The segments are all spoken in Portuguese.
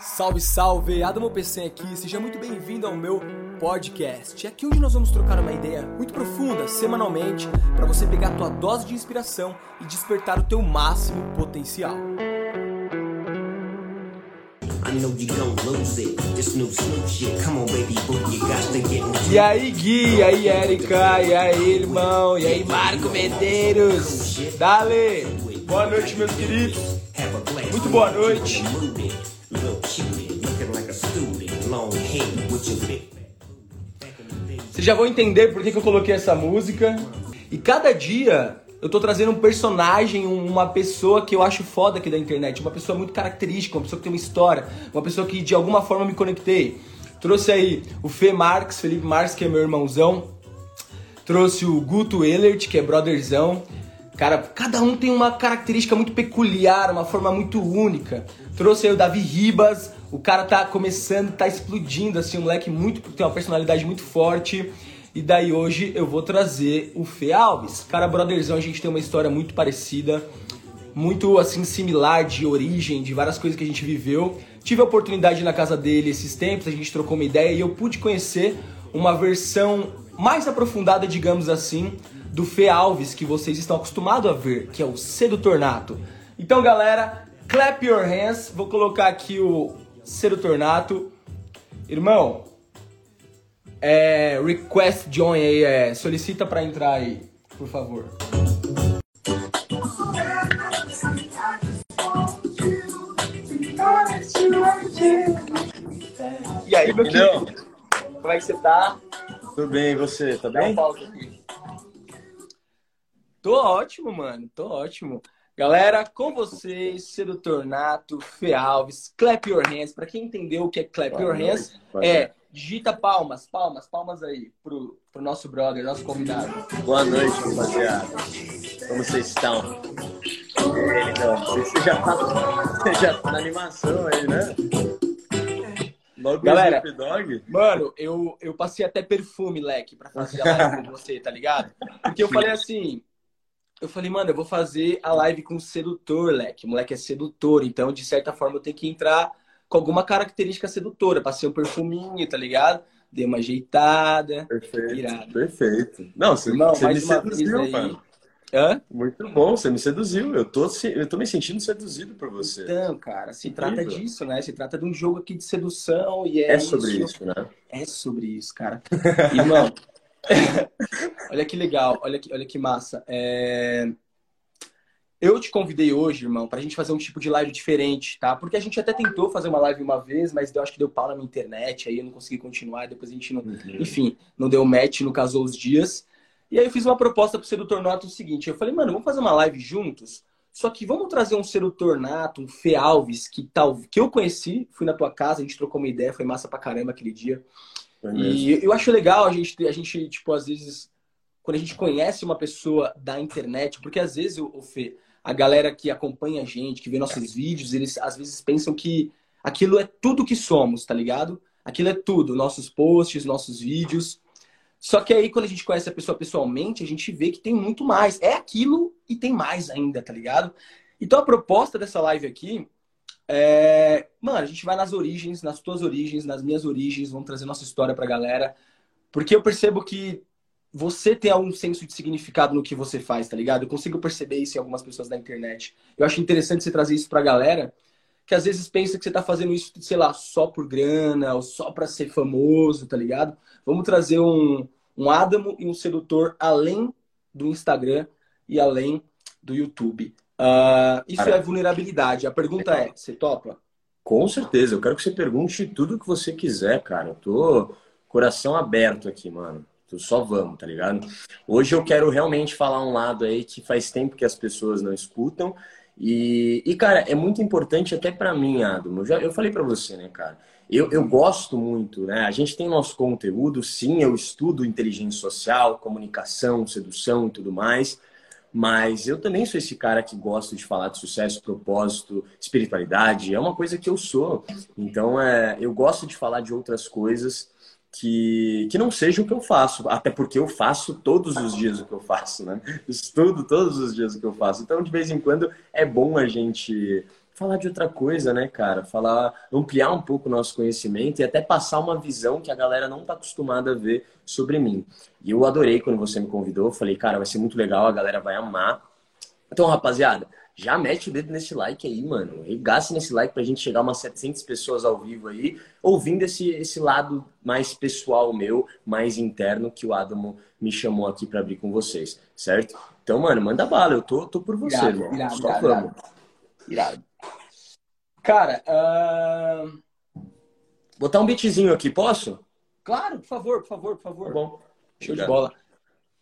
Salve, salve! Adamo PC aqui, seja muito bem-vindo ao meu podcast. É aqui onde nós vamos trocar uma ideia muito profunda, semanalmente, para você pegar a tua dose de inspiração e despertar o teu máximo potencial. E aí, Gui, e aí, Erika, e aí, irmão, e aí, Marco Medeiros. Dale! Boa noite, meus queridos. Muito boa noite. Vocês já vão entender por que, que eu coloquei essa música. E cada dia eu tô trazendo um personagem, uma pessoa que eu acho foda aqui da internet, uma pessoa muito característica, uma pessoa que tem uma história, uma pessoa que de alguma forma me conectei. Trouxe aí o Fê Marques, Felipe Marques, que é meu irmãozão. Trouxe o Guto Ehlert, que é brotherzão. Cara, cada um tem uma característica muito peculiar, uma forma muito única. Trouxe aí o Davi Ribas, o cara tá começando, tá explodindo, assim, um moleque muito, tem uma personalidade muito forte. E daí hoje eu vou trazer o Fê Alves. Cara, brotherzão, a gente tem uma história muito parecida, muito assim similar de origem, de várias coisas que a gente viveu. Tive a oportunidade na casa dele esses tempos, a gente trocou uma ideia e eu pude conhecer uma versão mais aprofundada, digamos assim, do Fê Alves que vocês estão acostumados a ver, que é o Sedutor Nato. Então, galera, clap your hands. Vou colocar aqui o Sedutor Nato. Irmão, é, request join aí, é, solicita para entrar aí, por favor. E aí, meu querido? Como é que você tá? Tudo bem, e você? Tá Dá bem? Tô ótimo, mano. Tô ótimo. Galera, com vocês, Sedutor Nato, Fê Alves, Clap Your Hands. Pra quem entendeu o que é Clap Boa Your Hands, é digita palmas, palmas, palmas aí pro, pro nosso brother, nosso convidado. Boa noite, rapaziada. Como vocês estão? Ele, não, você já tá, você já tá na animação aí, né? Logo Galera, Dogg. Mano, eu, eu passei até perfume, leque, pra fazer a live com você, tá ligado? Porque eu falei assim, eu falei, mano, eu vou fazer a live com o sedutor, leque. O moleque é sedutor, então de certa forma eu tenho que entrar com alguma característica sedutora. Passei um perfuminho, tá ligado? Dei uma ajeitada. Perfeito, Irado. perfeito. Não, você, Irmão, você me seduziu, aí. mano. Hã? Muito bom, você me seduziu. Eu tô, eu tô me sentindo seduzido por você. Então, cara, se Incrível. trata disso, né? Se trata de um jogo aqui de sedução e é, É sobre isso, né? É sobre isso, cara. Irmão, olha que legal, olha que, olha que massa. É, Eu te convidei hoje, irmão, pra gente fazer um tipo de live diferente, tá? Porque a gente até tentou fazer uma live uma vez, mas eu acho que deu pau na minha internet, aí eu não consegui continuar, depois a gente não. Enfim, não deu match, não casou os dias. E aí eu fiz uma proposta pro Sedutor Nato o seguinte: eu falei, mano, vamos fazer uma live juntos? Só que vamos trazer um Sedutor Nato, um Fê Alves, que, tal, que eu conheci, fui na tua casa, a gente trocou uma ideia, foi massa pra caramba aquele dia. Mesmo. E eu acho legal a gente, a gente, tipo, às vezes, quando a gente conhece uma pessoa da internet, porque às vezes, o Fê, a galera que acompanha a gente, que vê nossos vídeos, eles às vezes pensam que aquilo é tudo que somos, tá ligado? Aquilo é tudo, nossos posts, nossos vídeos. Só que aí, quando a gente conhece a pessoa pessoalmente, a gente vê que tem muito mais. É aquilo e tem mais ainda, tá ligado? Então, a proposta dessa live aqui é. Mano, a gente vai nas origens, nas tuas origens, nas minhas origens, vamos trazer nossa história pra galera. Porque eu percebo que você tem algum senso de significado no que você faz, tá ligado? Eu consigo perceber isso em algumas pessoas da internet. Eu acho interessante você trazer isso pra galera, que às vezes pensa que você tá fazendo isso, sei lá, só por grana, ou só pra ser famoso, tá ligado? Vamos trazer um, um Adamo e um sedutor além do Instagram e além do YouTube. Ah, isso Cara. é vulnerabilidade. A pergunta é: você topa? Com certeza, eu quero que você pergunte tudo que você quiser, cara. Eu tô coração aberto aqui, mano. Tu só vamos, tá ligado? Hoje eu quero realmente falar um lado aí que faz tempo que as pessoas não escutam. E, e cara, é muito importante até pra mim, Adam. Eu, já, eu falei pra você, né, cara? Eu, eu gosto muito, né? A gente tem nosso conteúdo, sim, eu estudo inteligência social, comunicação, sedução e tudo mais. Mas eu também sou esse cara que gosta de falar de sucesso, propósito, espiritualidade. É uma coisa que eu sou. Então, é, eu gosto de falar de outras coisas que, que não seja o que eu faço. Até porque eu faço todos os dias o que eu faço, né? Estudo todos os dias o que eu faço. Então, de vez em quando, é bom a gente falar de outra coisa, né, cara? Falar, ampliar um pouco o nosso conhecimento e até passar uma visão que a galera não tá acostumada a ver sobre mim. E eu adorei quando você me convidou. Falei, cara, vai ser muito legal, a galera vai amar. Então, rapaziada, já mete o dedo nesse like aí, mano. Regasse nesse like pra gente chegar umas 700 pessoas ao vivo aí, ouvindo esse, esse lado mais pessoal meu, mais interno, que o Adamo me chamou aqui para abrir com vocês, certo? Então, mano, manda bala, eu tô, tô por você, irado, irmão. Irado, Só irado. Irado. Cara, uh... botar um beatzinho aqui, posso? Claro, por favor, por favor, por favor. Tá bom. Show de bola.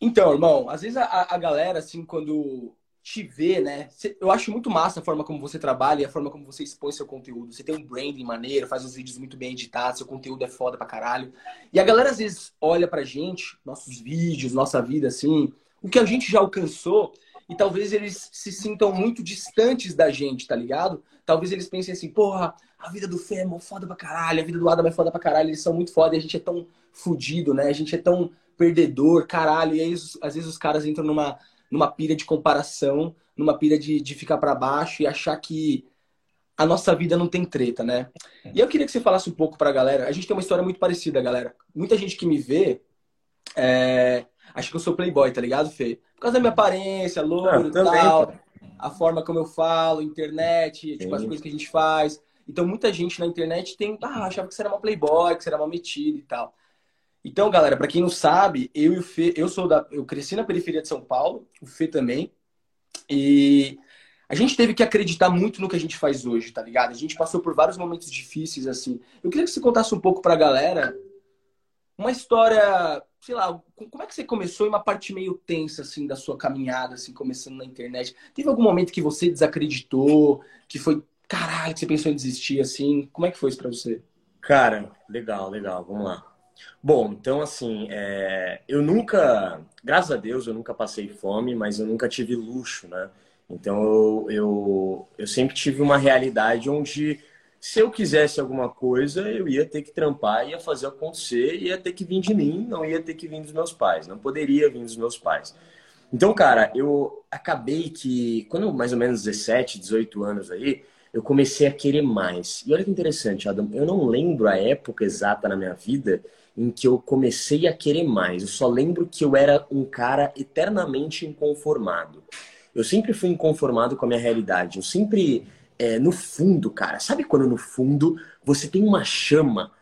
Então, irmão, às vezes a, a galera, assim, quando te vê, né? Eu acho muito massa a forma como você trabalha e a forma como você expõe seu conteúdo. Você tem um branding maneiro, faz os vídeos muito bem editados, seu conteúdo é foda pra caralho. E a galera às vezes olha pra gente, nossos vídeos, nossa vida, assim, o que a gente já alcançou, e talvez eles se sintam muito distantes da gente, tá ligado? Talvez eles pensem assim, porra, a vida do Fê é foda pra caralho, a vida do Adam é foda pra caralho, eles são muito foda e a gente é tão fudido, né? A gente é tão perdedor, caralho. E aí, às vezes, os caras entram numa numa pilha de comparação, numa pilha de, de ficar para baixo e achar que a nossa vida não tem treta, né? E eu queria que você falasse um pouco pra galera. A gente tem uma história muito parecida, galera. Muita gente que me vê é... acha que eu sou playboy, tá ligado, Fê? Por causa da minha aparência, louro e tal, a forma como eu falo, internet, tipo, as coisas que a gente faz. Então, muita gente na internet tem, ah, achava que você era uma playboy, que você era uma metida e tal. Então, galera, para quem não sabe, eu e o Fê, eu sou da, eu cresci na periferia de São Paulo, o Fê também. E a gente teve que acreditar muito no que a gente faz hoje, tá ligado? A gente passou por vários momentos difíceis assim. Eu queria que você contasse um pouco pra galera uma história, sei lá, como é que você começou em uma parte meio tensa assim da sua caminhada assim, começando na internet? Teve algum momento que você desacreditou, que foi caralho, que você pensou em desistir assim? Como é que foi isso para você? Cara, legal, legal. Vamos lá. Bom, então assim, é... eu nunca, graças a Deus, eu nunca passei fome, mas eu nunca tive luxo, né? Então eu, eu, eu sempre tive uma realidade onde se eu quisesse alguma coisa, eu ia ter que trampar, ia fazer acontecer, ia ter que vir de mim, não ia ter que vir dos meus pais, não poderia vir dos meus pais. Então, cara, eu acabei que, quando mais ou menos 17, 18 anos aí, eu comecei a querer mais. E olha que interessante, Adam, eu não lembro a época exata na minha vida em que eu comecei a querer mais. Eu só lembro que eu era um cara eternamente inconformado. Eu sempre fui inconformado com a minha realidade. Eu sempre, é, no fundo, cara, sabe quando no fundo você tem uma chama?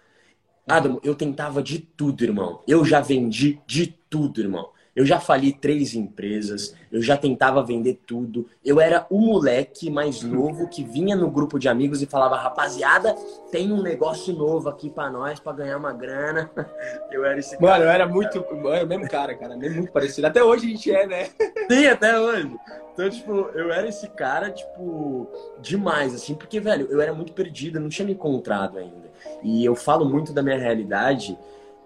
Adam, eu tentava de tudo, irmão. Eu já vendi de tudo, irmão. Eu já fali três empresas, eu já tentava vender tudo. Eu era o moleque mais novo que vinha no grupo de amigos e falava: rapaziada, tem um negócio novo aqui para nós, para ganhar uma grana. Eu era esse cara. Mano, eu era muito. Eu era o mesmo cara, cara. Muito parecido. Até hoje a gente é, né? Sim, até hoje. Então, tipo, eu era esse cara, tipo, demais, assim, porque, velho, eu era muito perdido, eu não tinha me encontrado ainda. E eu falo muito da minha realidade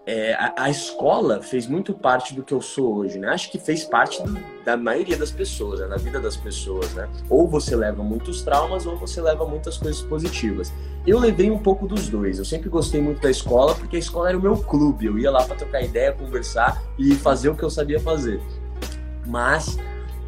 é, a, a, escola fez muito parte do que eu sou hoje, né? Acho que fez parte do, da maioria das pessoas, né? na vida das pessoas, né? Ou você leva muitos traumas ou você leva muitas coisas positivas. Eu levei um pouco dos dois. Eu sempre gostei muito da escola porque a escola era o meu clube. Eu ia lá para trocar ideia, conversar e fazer o que eu sabia fazer. Mas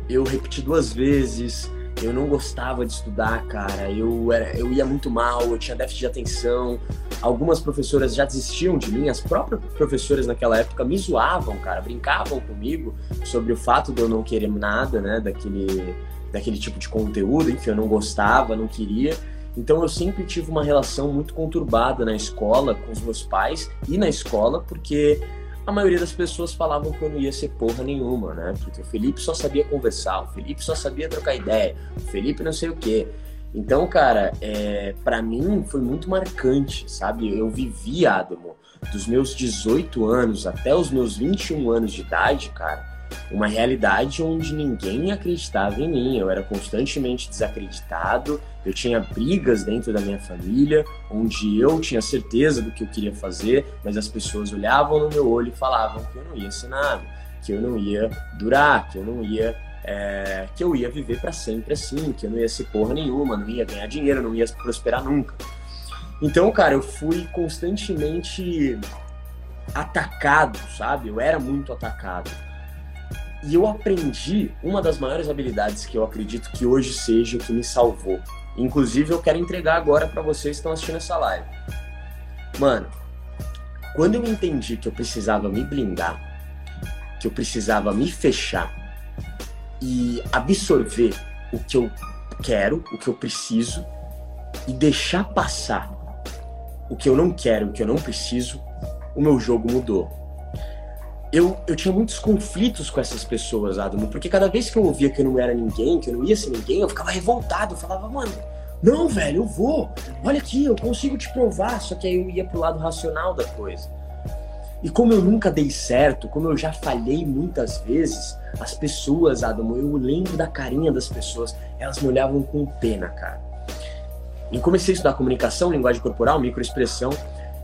eu repeti duas vezes, eu não gostava de estudar, cara. Eu, era, eu ia muito mal, eu tinha déficit de atenção. Algumas professoras já desistiam de mim. As próprias professoras naquela época me zoavam, cara. Brincavam comigo sobre o fato de eu não querer nada, né? Daquele, daquele tipo de conteúdo. Enfim, eu não gostava, não queria. Então eu sempre tive uma relação muito conturbada na escola, com os meus pais e na escola, porque a maioria das pessoas falavam que eu não ia ser porra nenhuma, né? Porque o Felipe só sabia conversar, o Felipe só sabia trocar ideia, o Felipe não sei o quê. Então, cara, é, para mim foi muito marcante, sabe? Eu vivi, Adamo, dos meus 18 anos até os meus 21 anos de idade, cara, uma realidade onde ninguém acreditava em mim. Eu era constantemente desacreditado, eu tinha brigas dentro da minha família, onde eu tinha certeza do que eu queria fazer, mas as pessoas olhavam no meu olho e falavam que eu não ia ser nada, que eu não ia durar, que eu não ia. É, que eu ia viver para sempre assim, que eu não ia ser porra nenhuma, não ia ganhar dinheiro, não ia prosperar nunca. Então, cara, eu fui constantemente atacado, sabe? Eu era muito atacado. E eu aprendi uma das maiores habilidades que eu acredito que hoje seja o que me salvou. Inclusive, eu quero entregar agora para vocês que estão assistindo essa live. Mano, quando eu entendi que eu precisava me blindar, que eu precisava me fechar e absorver o que eu quero, o que eu preciso e deixar passar o que eu não quero, o que eu não preciso, o meu jogo mudou. Eu, eu tinha muitos conflitos com essas pessoas, Adamo, porque cada vez que eu ouvia que eu não era ninguém, que eu não ia ser ninguém, eu ficava revoltado. Eu falava, mano, não, velho, eu vou. Olha aqui, eu consigo te provar. Só que aí eu ia pro lado racional da coisa. E como eu nunca dei certo, como eu já falhei muitas vezes, as pessoas, Adamo, eu lembro da carinha das pessoas, elas me olhavam com pena, cara. E comecei a estudar comunicação, linguagem corporal, microexpressão,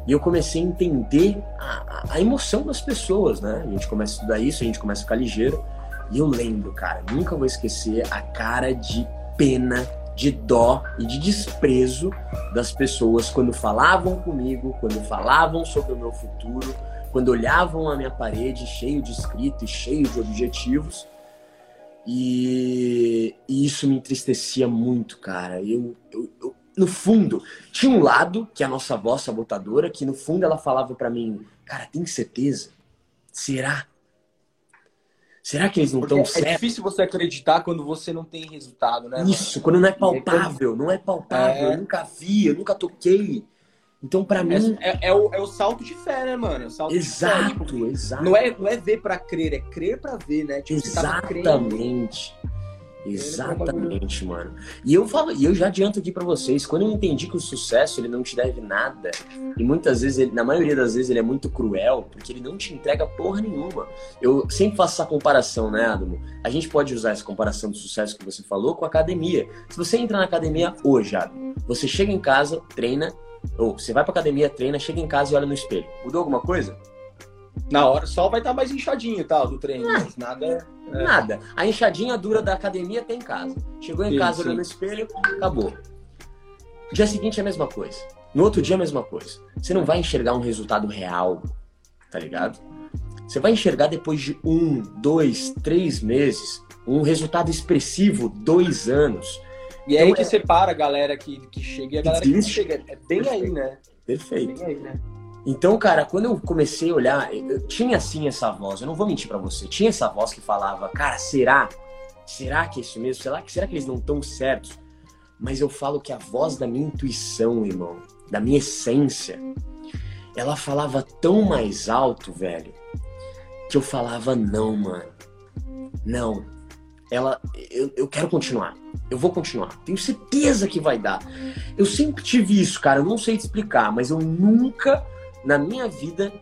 e eu comecei a entender a, a, emoção das pessoas, né? A gente começa a estudar isso, a gente começa a ficar ligeiro. E eu lembro, cara, nunca vou esquecer a cara de pena, de dó e de desprezo das pessoas quando falavam comigo, quando falavam sobre o meu futuro, quando olhavam a minha parede cheio de escrito e cheio de objetivos. E, e isso me entristecia muito, cara. Eu, eu, eu no fundo, tinha um lado, que é a nossa voz sabotadora, que no fundo ela falava para mim, cara, tem certeza? Será? Será que eles não estão é certos? É difícil você acreditar quando você não tem resultado, né? Isso, quando não é palpável, não é palpável, é... eu nunca vi, eu nunca toquei. Então, para mim. É, é, é, o, é o salto de fé, né, mano? salto exato, fé, tipo, exato. Não é, não é ver para crer, é crer para ver, né? Tipo, Exatamente. Exatamente, mano. E eu falo, e eu já adianto aqui para vocês, quando eu entendi que o sucesso ele não te deve nada, e muitas vezes, ele, na maioria das vezes, ele é muito cruel, porque ele não te entrega porra nenhuma. Eu sempre faço essa comparação, né, Adamo? A gente pode usar essa comparação do sucesso que você falou com a academia. Se você entra na academia hoje, Adamo, você chega em casa, treina, ou você vai pra academia, treina, chega em casa e olha no espelho. Mudou alguma coisa? Na hora só vai estar tá mais inchadinho tal do treino, ah, mas nada. É... Nada. A inchadinha dura da academia tem em casa. Chegou em sim, casa, olhou no espelho, acabou. Dia seguinte é a mesma coisa. No outro dia é a mesma coisa. Você não vai enxergar um resultado real, tá ligado? Você vai enxergar depois de um, dois, três meses, um resultado expressivo, dois anos. E é então, aí que é... separa a galera que, que chega e a galera Existe. que não chega. É bem Perfeito. aí, né? Perfeito. É bem aí, né? Então, cara, quando eu comecei a olhar, eu tinha sim essa voz, eu não vou mentir para você, tinha essa voz que falava, cara, será? Será que é isso mesmo? Será que, será que eles não estão certos? Mas eu falo que a voz da minha intuição, irmão, da minha essência, ela falava tão mais alto, velho, que eu falava, não, mano, não. Ela, eu, eu quero continuar. Eu vou continuar. Tenho certeza que vai dar. Eu sempre tive isso, cara. Eu não sei te explicar, mas eu nunca na minha vida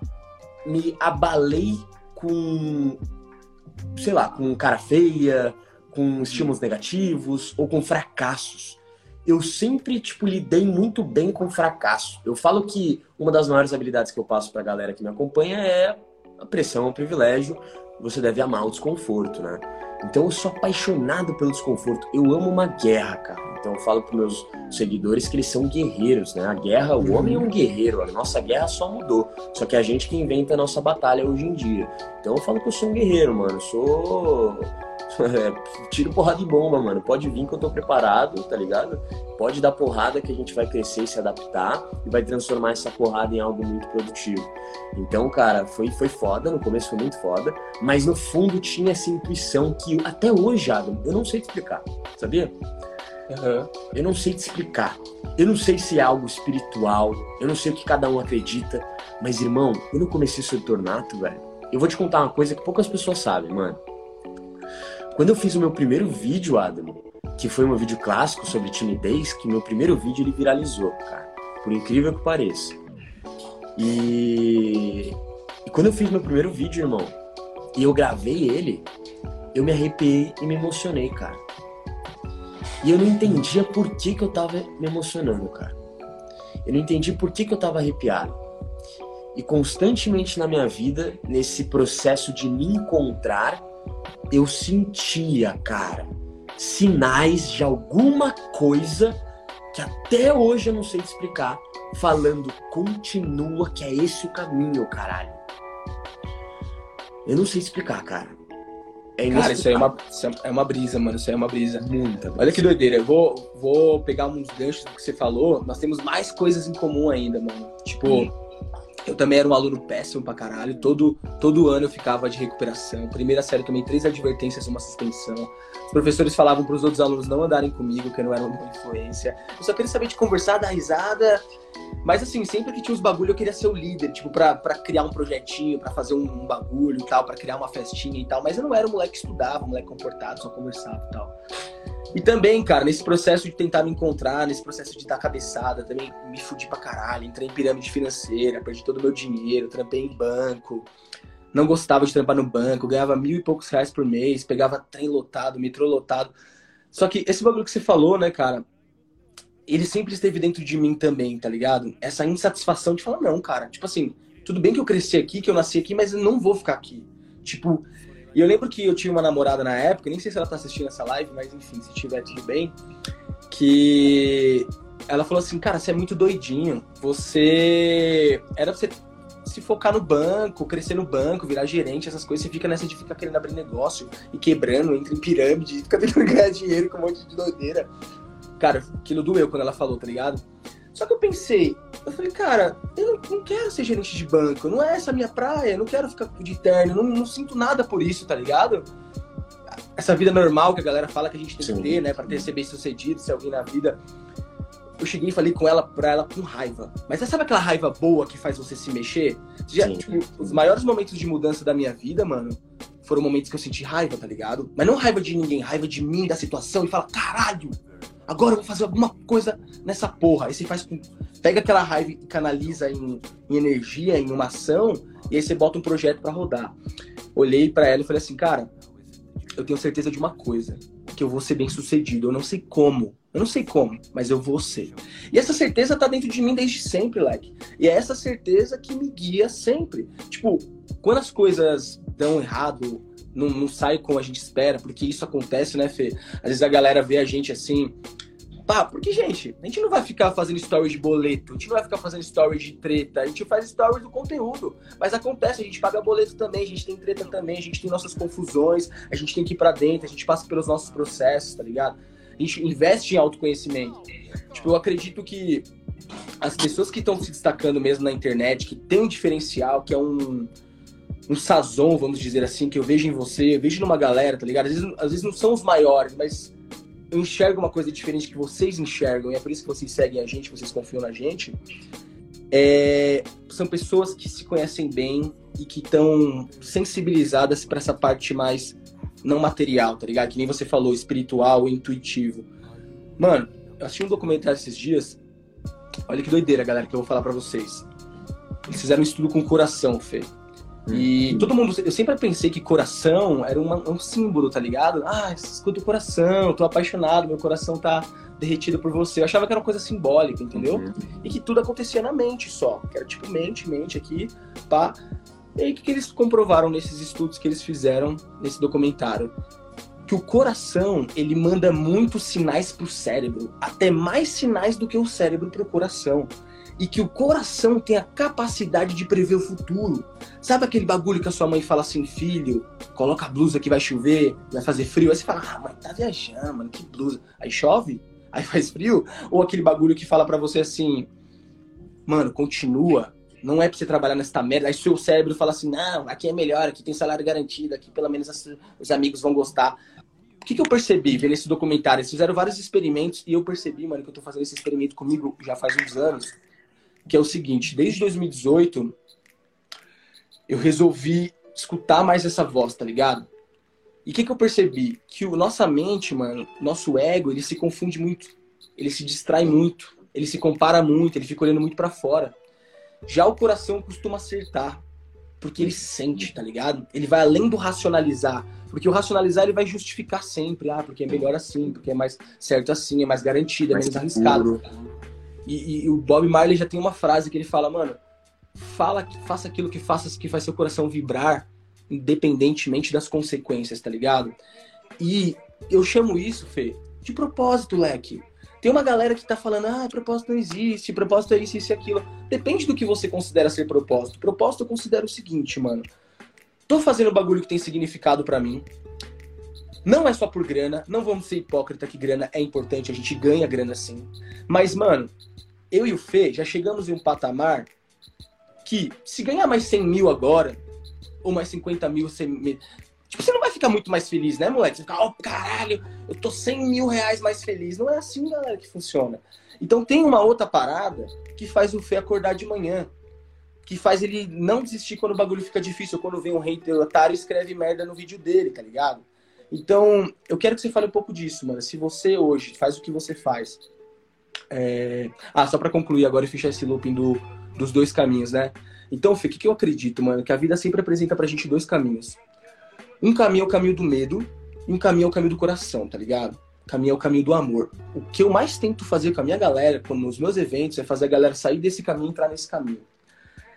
me abalei com, sei lá, com cara feia, com estímulos negativos ou com fracassos. Eu sempre, tipo, lidei muito bem com fracasso. Eu falo que uma das maiores habilidades que eu passo pra galera que me acompanha é a pressão, o privilégio. Você deve amar o desconforto, né? Então eu sou apaixonado pelo desconforto. Eu amo uma guerra, cara. Então eu falo para meus seguidores que eles são guerreiros, né? A guerra, o homem é um guerreiro, a nossa guerra só mudou. Só que é a gente que inventa a nossa batalha hoje em dia. Então eu falo que eu sou um guerreiro, mano. Eu sou tiro porrada de bomba, mano. Pode vir que eu tô preparado, tá ligado? Pode dar porrada que a gente vai crescer e se adaptar e vai transformar essa porrada em algo muito produtivo. Então, cara, foi, foi foda, no começo foi muito foda, mas no fundo tinha essa intuição que até hoje, Adam, eu não sei te explicar, sabia? Uhum. Eu não sei te explicar. Eu não sei se é algo espiritual, eu não sei o que cada um acredita, mas irmão, eu não comecei ser tornato, velho. Eu vou te contar uma coisa que poucas pessoas sabem, mano. Quando eu fiz o meu primeiro vídeo, Adam, que foi um vídeo clássico sobre timidez, que meu primeiro vídeo ele viralizou, cara. Por incrível que pareça. E... e quando eu fiz meu primeiro vídeo, irmão, e eu gravei ele, eu me arrepiei e me emocionei, cara. E eu não entendia por que, que eu tava me emocionando, cara. Eu não entendi por que, que eu tava arrepiado. E constantemente na minha vida, nesse processo de me encontrar, eu sentia, cara, sinais de alguma coisa que até hoje eu não sei explicar, falando continua que é esse o caminho, caralho. Eu não sei explicar, cara. É Cara, isso aí é uma, isso é uma brisa, mano. Isso aí é uma brisa. Muita. Olha que doideira. Eu vou, vou pegar uns ganchos do que você falou. Nós temos mais coisas em comum ainda, mano. Tipo, hum. Eu também era um aluno péssimo pra caralho. Todo, todo ano eu ficava de recuperação. Primeira série também três advertências uma suspensão. Os professores falavam para os outros alunos não andarem comigo, que eu não era uma influência. Eu só queria saber de conversar, dar risada mas assim, sempre que tinha os bagulho eu queria ser o líder, tipo, pra, pra criar um projetinho, pra fazer um, um bagulho e tal, pra criar uma festinha e tal. Mas eu não era um moleque que estudava, um moleque comportado, só conversava e tal. E também, cara, nesse processo de tentar me encontrar, nesse processo de dar cabeçada, também me fudi pra caralho, entrei em pirâmide financeira, perdi todo o meu dinheiro, trampei em banco, não gostava de trampar no banco, ganhava mil e poucos reais por mês, pegava trem lotado, metrô lotado. Só que esse bagulho que você falou, né, cara, ele sempre esteve dentro de mim também, tá ligado? Essa insatisfação de falar, não, cara, tipo assim, tudo bem que eu cresci aqui, que eu nasci aqui, mas eu não vou ficar aqui. Tipo, e eu lembro que eu tinha uma namorada na época, nem sei se ela tá assistindo essa live, mas enfim, se tiver tudo bem, que ela falou assim, cara, você é muito doidinho, você era pra você se focar no banco, crescer no banco, virar gerente, essas coisas, você fica nessa de ficar querendo abrir negócio e quebrando, entra em pirâmide, fica tentando ganhar dinheiro com um monte de doideira. Cara, aquilo doeu quando ela falou, tá ligado? Só que eu pensei, eu falei, cara, eu não, não quero ser gerente de banco, não é essa a minha praia, não quero ficar de terno, não, não sinto nada por isso, tá ligado? Essa vida normal que a galera fala que a gente tem Sim. que ter, né, pra ter, ser bem sucedido, ser alguém na vida. Eu cheguei e falei com ela, pra ela com raiva. Mas sabe aquela raiva boa que faz você se mexer? Já, tipo, os maiores momentos de mudança da minha vida, mano, foram momentos que eu senti raiva, tá ligado? Mas não raiva de ninguém, raiva de mim, da situação, e fala, caralho, agora eu vou fazer alguma coisa nessa porra. Aí você faz pega aquela raiva e canaliza em, em energia, em uma ação, e aí você bota um projeto para rodar. Olhei para ela e falei assim, cara, eu tenho certeza de uma coisa, que eu vou ser bem sucedido. Eu não sei como, eu não sei como, mas eu vou ser. E essa certeza tá dentro de mim desde sempre, like. E é essa certeza que me guia sempre. Tipo, quando as coisas dão errado, não, não sai como a gente espera, porque isso acontece, né, Fê? Às vezes a galera vê a gente assim, Pá, porque, gente, a gente não vai ficar fazendo stories de boleto, a gente não vai ficar fazendo stories de treta, a gente faz stories do conteúdo. Mas acontece, a gente paga boleto também, a gente tem treta também, a gente tem nossas confusões, a gente tem que ir pra dentro, a gente passa pelos nossos processos, tá ligado? A gente investe em autoconhecimento. Tipo, eu acredito que as pessoas que estão se destacando mesmo na internet, que tem um diferencial, que é um, um sazon, vamos dizer assim, que eu vejo em você, eu vejo numa galera, tá ligado? Às vezes, às vezes não são os maiores, mas eu enxergo uma coisa diferente que vocês enxergam, e é por isso que vocês seguem a gente, vocês confiam na gente, é, são pessoas que se conhecem bem e que estão sensibilizadas para essa parte mais não material, tá ligado? Que nem você falou, espiritual, intuitivo. Mano, eu assisti um documentário esses dias. Olha que doideira, galera, que eu vou falar para vocês. Eles fizeram um estudo com o coração, Fê. E hum. todo mundo, eu sempre pensei que coração era uma, um símbolo, tá ligado? Ah, escuta o coração, tô apaixonado, meu coração tá derretido por você. Eu achava que era uma coisa simbólica, entendeu? Uhum. E que tudo acontecia na mente só. Que era tipo mente, mente aqui, pá. E aí o que, que eles comprovaram nesses estudos que eles fizeram nesse documentário? Que o coração, ele manda muitos sinais pro cérebro. Até mais sinais do que o cérebro pro coração e que o coração tem a capacidade de prever o futuro. Sabe aquele bagulho que a sua mãe fala assim, filho, coloca a blusa que vai chover, vai fazer frio. Aí você fala, ah, mãe, tá viajando, mano, que blusa. Aí chove, aí faz frio. Ou aquele bagulho que fala para você assim, mano, continua. Não é pra você trabalhar nessa merda. Aí seu cérebro fala assim, não, aqui é melhor, aqui tem salário garantido, aqui pelo menos os amigos vão gostar. O que, que eu percebi vendo esse documentário? Eles fizeram vários experimentos e eu percebi, mano, que eu tô fazendo esse experimento comigo já faz uns anos que é o seguinte: desde 2018, eu resolvi escutar mais essa voz, tá ligado? E o que, que eu percebi? Que o nossa mente, mano, nosso ego, ele se confunde muito, ele se distrai muito, ele se compara muito, ele fica olhando muito para fora. Já o coração costuma acertar, porque ele sente, tá ligado? Ele vai além do racionalizar, porque o racionalizar ele vai justificar sempre, ah, porque é melhor assim, porque é mais certo assim, é mais garantido, é mais menos arriscado. E, e, o Bob Marley já tem uma frase que ele fala, mano, fala, faça aquilo que faça que faz seu coração vibrar, independentemente das consequências, tá ligado? E eu chamo isso, Fê, de propósito, leque. Tem uma galera que tá falando, ah, propósito não existe, propósito é isso, isso e aquilo. Depende do que você considera ser propósito. Propósito eu considero o seguinte, mano. Tô fazendo um bagulho que tem significado para mim. Não é só por grana, não vamos ser hipócrita que grana é importante, a gente ganha grana sim. Mas, mano, eu e o Fê já chegamos em um patamar que, se ganhar mais 100 mil agora, ou mais 50 mil, 100 mil, tipo, você não vai ficar muito mais feliz, né, moleque? Você fica, oh, caralho, eu tô 100 mil reais mais feliz. Não é assim, galera, que funciona. Então tem uma outra parada que faz o Fê acordar de manhã. Que faz ele não desistir quando o bagulho fica difícil. Ou quando vem um hater otário e escreve merda no vídeo dele, tá ligado? Então, eu quero que você fale um pouco disso, mano. Se você hoje faz o que você faz. É... Ah, só para concluir agora e fechar esse looping do, dos dois caminhos, né? Então, Fê, o que, que eu acredito, mano? Que a vida sempre apresenta pra gente dois caminhos. Um caminho é o caminho do medo e um caminho é o caminho do coração, tá ligado? Caminho é o caminho do amor. O que eu mais tento fazer com a minha galera, nos meus eventos, é fazer a galera sair desse caminho e entrar nesse caminho.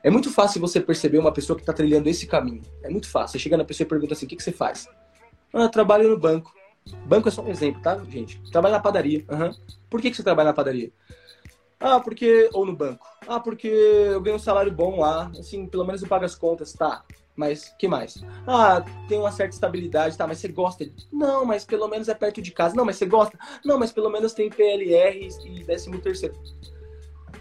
É muito fácil você perceber uma pessoa que está trilhando esse caminho. É muito fácil. Você chega na pessoa e pergunta assim: o que, que você faz? Ah, trabalho no banco. Banco é só um exemplo, tá, gente? Trabalho na padaria. Uhum. Por que, que você trabalha na padaria? Ah, porque. Ou no banco. Ah, porque eu ganho um salário bom lá. Assim, pelo menos eu pago as contas, tá. Mas que mais? Ah, tem uma certa estabilidade, tá? Mas você gosta? Não, mas pelo menos é perto de casa. Não, mas você gosta? Não, mas pelo menos tem PLR e 13 terceiro.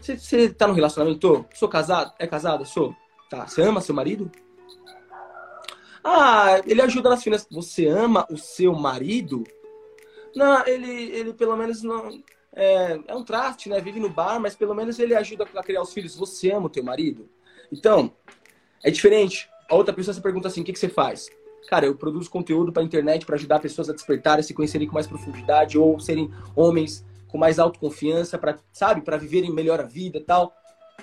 Você, você tá no relacionamento? Sou casado? É casado? Sou. Tá. Você ama seu marido? Ah, ele ajuda nas finanças. Você ama o seu marido? Não, ele, ele pelo menos não. É, é um traste, né? Vive no bar, mas pelo menos ele ajuda a criar os filhos. Você ama o teu marido? Então, é diferente. A outra pessoa se pergunta assim: o que, que você faz? Cara, eu produzo conteúdo para internet para ajudar pessoas a despertarem, se conhecerem com mais profundidade ou serem homens com mais autoconfiança para, sabe, para viverem melhor a vida tal.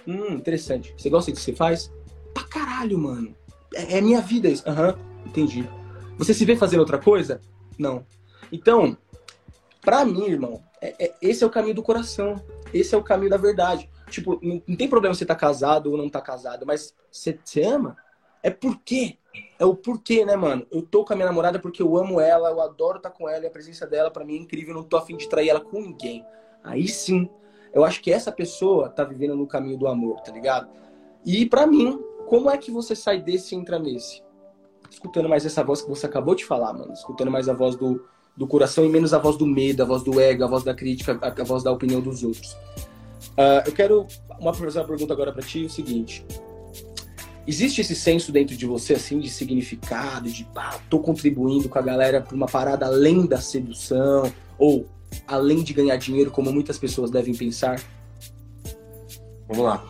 Hum, interessante. Você gosta do que você faz? Pra caralho, mano. É, é minha vida isso. Aham, uhum, entendi. Você se vê fazendo outra coisa? Não. Então, pra mim, irmão, é, é, esse é o caminho do coração. Esse é o caminho da verdade. Tipo, não, não tem problema você tá casado ou não tá casado, mas você, você ama? É por quê? É o porquê, né, mano? Eu tô com a minha namorada porque eu amo ela, eu adoro estar tá com ela e a presença dela para mim é incrível, eu não tô afim de trair ela com ninguém. Aí sim, eu acho que essa pessoa tá vivendo no caminho do amor, tá ligado? E para mim, como é que você sai desse e entra nesse? Escutando mais essa voz que você acabou de falar, mano. Escutando mais a voz do, do coração e menos a voz do medo, a voz do ego, a voz da crítica, a, a voz da opinião dos outros. Uh, eu quero uma, uma pergunta agora para ti, o seguinte. Existe esse senso dentro de você, assim, de significado, de pá, tô contribuindo com a galera para uma parada além da sedução, ou além de ganhar dinheiro, como muitas pessoas devem pensar? Vamos lá.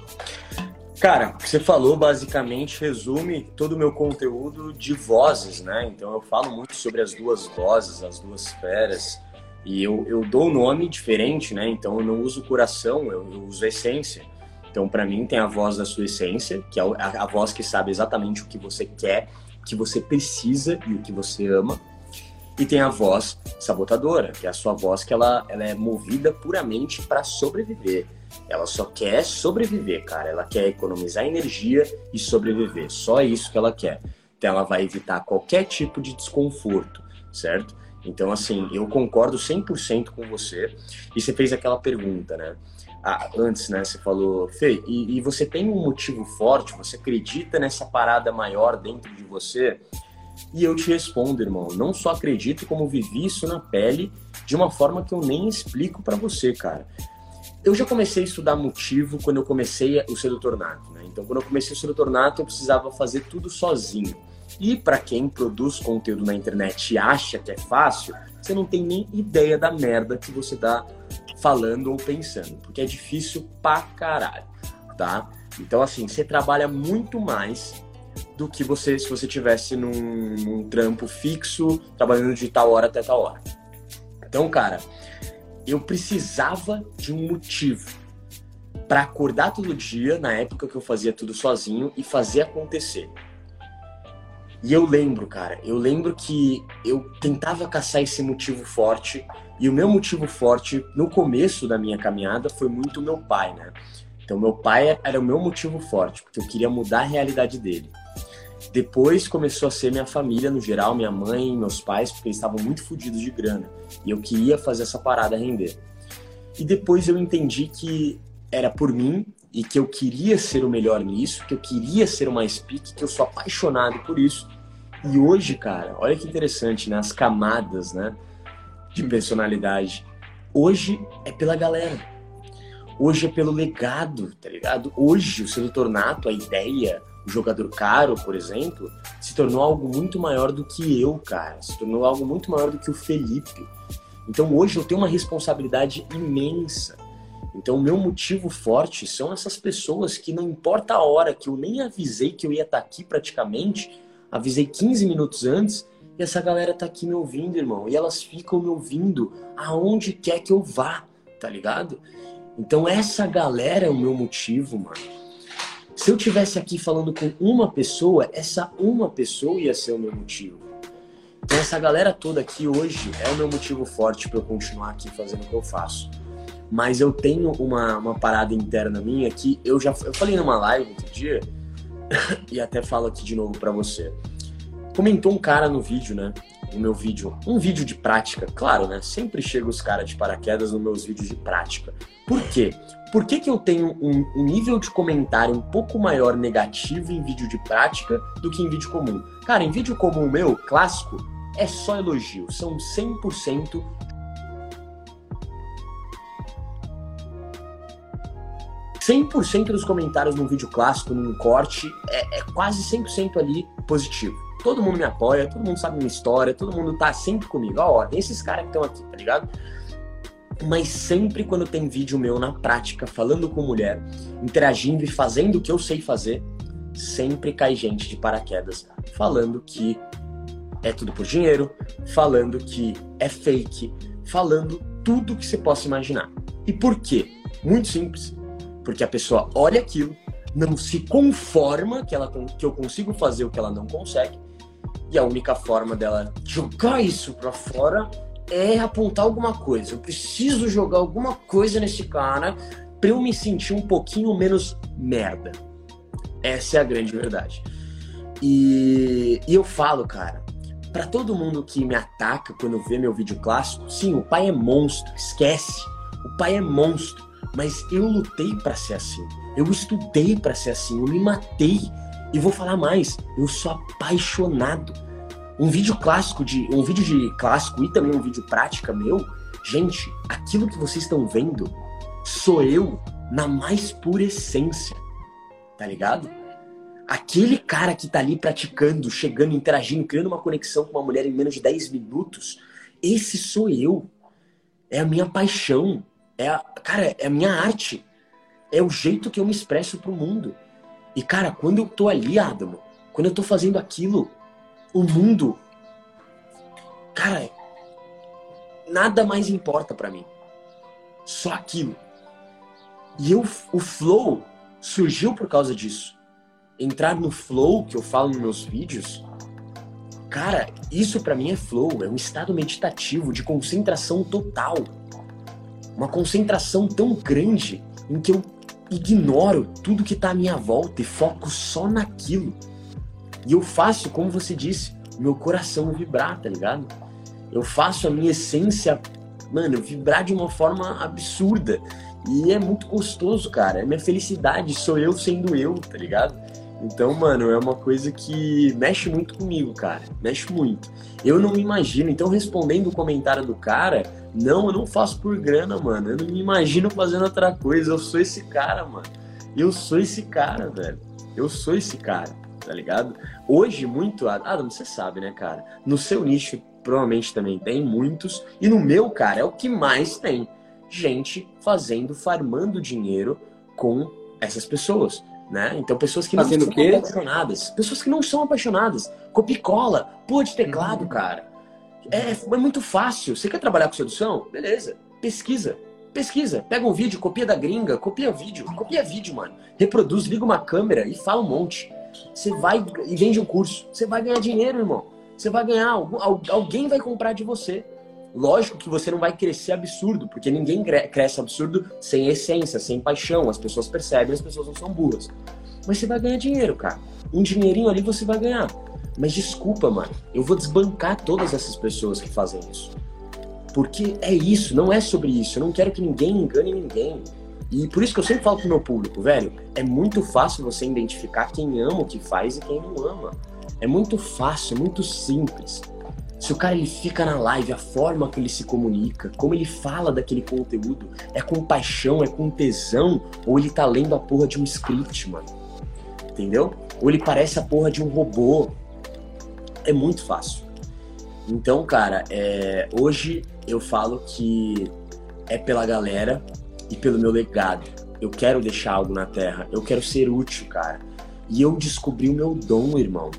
Cara, você falou basicamente resume todo o meu conteúdo de vozes, né? Então eu falo muito sobre as duas vozes, as duas feras. E eu, eu dou um nome diferente, né? Então eu não uso coração, eu, eu uso essência. Então para mim tem a voz da sua essência, que é a, a voz que sabe exatamente o que você quer, o que você precisa e o que você ama. E tem a voz sabotadora, que é a sua voz que ela, ela é movida puramente para sobreviver. Ela só quer sobreviver, cara. Ela quer economizar energia e sobreviver. Só isso que ela quer. Então ela vai evitar qualquer tipo de desconforto, certo? Então, assim, eu concordo 100% com você. E você fez aquela pergunta, né? Ah, antes, né? Você falou, Fê, e, e você tem um motivo forte? Você acredita nessa parada maior dentro de você? E eu te respondo, irmão, não só acredito, como vivi isso na pele de uma forma que eu nem explico para você, cara eu já comecei a estudar motivo quando eu comecei o Sedutor Nato, né? Então, quando eu comecei o Sedutor Nato, eu precisava fazer tudo sozinho. E para quem produz conteúdo na internet e acha que é fácil, você não tem nem ideia da merda que você tá falando ou pensando, porque é difícil pra caralho, tá? Então, assim, você trabalha muito mais do que você se você tivesse num, num trampo fixo, trabalhando de tal hora até tal hora. Então, cara, eu precisava de um motivo para acordar todo dia, na época que eu fazia tudo sozinho, e fazer acontecer. E eu lembro, cara, eu lembro que eu tentava caçar esse motivo forte, e o meu motivo forte no começo da minha caminhada foi muito meu pai, né? Então, meu pai era o meu motivo forte, porque eu queria mudar a realidade dele. Depois começou a ser minha família no geral, minha mãe, meus pais, porque eles estavam muito fodidos de grana. E eu queria fazer essa parada render. E depois eu entendi que era por mim e que eu queria ser o melhor nisso, que eu queria ser o mais pique, que eu sou apaixonado por isso E hoje, cara, olha que interessante, né? As camadas, né? De personalidade. Hoje é pela galera. Hoje é pelo legado, tá ligado? Hoje o sedutor nato, a ideia, jogador caro, por exemplo, se tornou algo muito maior do que eu, cara. Se tornou algo muito maior do que o Felipe. Então hoje eu tenho uma responsabilidade imensa. Então o meu motivo forte são essas pessoas que não importa a hora que eu nem avisei que eu ia estar aqui praticamente, avisei 15 minutos antes, e essa galera tá aqui me ouvindo, irmão. E elas ficam me ouvindo aonde quer que eu vá, tá ligado? Então essa galera é o meu motivo, mano. Se eu tivesse aqui falando com uma pessoa, essa uma pessoa ia ser o meu motivo. Então essa galera toda aqui hoje é o meu motivo forte para eu continuar aqui fazendo o que eu faço. Mas eu tenho uma, uma parada interna minha que eu já eu falei numa live outro dia e até falo aqui de novo para você. Comentou um cara no vídeo, né? No meu vídeo, um vídeo de prática, claro, né? Sempre chega os caras de paraquedas nos meus vídeos de prática. Por quê? Por que, que eu tenho um, um, nível de comentário um pouco maior negativo em vídeo de prática do que em vídeo comum? Cara, em vídeo comum meu, clássico, é só elogio. São 100% 100% dos comentários num vídeo clássico, num corte, é, é quase 100% ali positivo. Todo mundo me apoia, todo mundo sabe minha história, todo mundo tá sempre comigo. Ó, tem esses caras que estão aqui, tá ligado? Mas sempre quando tem vídeo meu na prática, falando com mulher, interagindo e fazendo o que eu sei fazer, sempre cai gente de paraquedas falando que é tudo por dinheiro, falando que é fake, falando tudo que você possa imaginar. E por quê? Muito simples. Porque a pessoa olha aquilo, não se conforma que, ela, que eu consigo fazer o que ela não consegue, e a única forma dela jogar isso para fora é apontar alguma coisa. Eu preciso jogar alguma coisa nesse cara para eu me sentir um pouquinho menos merda. Essa é a grande verdade. E, e eu falo, cara, para todo mundo que me ataca quando vê meu vídeo clássico, sim, o pai é monstro, esquece. O pai é monstro, mas eu lutei para ser assim. Eu estudei para ser assim, eu me matei. E vou falar mais, eu sou apaixonado um vídeo clássico de um vídeo de clássico e também um vídeo prática meu, gente, aquilo que vocês estão vendo sou eu na mais pura essência. Tá ligado? Aquele cara que tá ali praticando, chegando, interagindo, criando uma conexão com uma mulher em menos de 10 minutos, esse sou eu. É a minha paixão. É a, cara, é a minha arte. É o jeito que eu me expresso pro mundo. E, cara, quando eu tô ali, Adamo, quando eu tô fazendo aquilo, o mundo, cara, nada mais importa para mim. Só aquilo. E eu, o flow surgiu por causa disso. Entrar no flow que eu falo nos meus vídeos, cara, isso para mim é flow, é um estado meditativo de concentração total. Uma concentração tão grande em que eu ignoro tudo que tá à minha volta e foco só naquilo. E eu faço, como você disse, meu coração vibrar, tá ligado? Eu faço a minha essência, mano, vibrar de uma forma absurda. E é muito gostoso, cara. É minha felicidade, sou eu sendo eu, tá ligado? Então, mano, é uma coisa que mexe muito comigo, cara. Mexe muito. Eu não me imagino. Então, respondendo o comentário do cara, não, eu não faço por grana, mano. Eu não me imagino fazendo outra coisa. Eu sou esse cara, mano. Eu sou esse cara, velho. Eu sou esse cara tá ligado? Hoje, muito. Adam, você sabe, né, cara? No seu nicho, provavelmente também tem muitos. E no meu, cara, é o que mais tem. Gente fazendo, farmando dinheiro com essas pessoas. Né? Então, pessoas que Fazendo não são apaixonadas. Pessoas que não são apaixonadas. Copicola, pô de teclado, uhum. cara. É, é muito fácil. Você quer trabalhar com sedução? Beleza. Pesquisa. Pesquisa. Pega um vídeo, copia da gringa, copia vídeo. Copia vídeo, mano. Reproduz, liga uma câmera e fala um monte. Você vai e vende um curso. Você vai ganhar dinheiro, irmão. Você vai ganhar. Alguém vai comprar de você. Lógico que você não vai crescer absurdo, porque ninguém cresce absurdo sem essência, sem paixão. As pessoas percebem, as pessoas não são burras. Mas você vai ganhar dinheiro, cara. Um dinheirinho ali você vai ganhar. Mas desculpa, mano. Eu vou desbancar todas essas pessoas que fazem isso. Porque é isso, não é sobre isso. Eu não quero que ninguém engane ninguém. E por isso que eu sempre falo pro meu público, velho, é muito fácil você identificar quem ama o que faz e quem não ama. É muito fácil, é muito simples. Se o cara ele fica na live, a forma que ele se comunica, como ele fala daquele conteúdo, é com paixão, é com tesão, ou ele tá lendo a porra de um script, mano. Entendeu? Ou ele parece a porra de um robô. É muito fácil. Então, cara, é... hoje eu falo que é pela galera e pelo meu legado. Eu quero deixar algo na Terra. Eu quero ser útil, cara. E eu descobri o meu dom, irmão.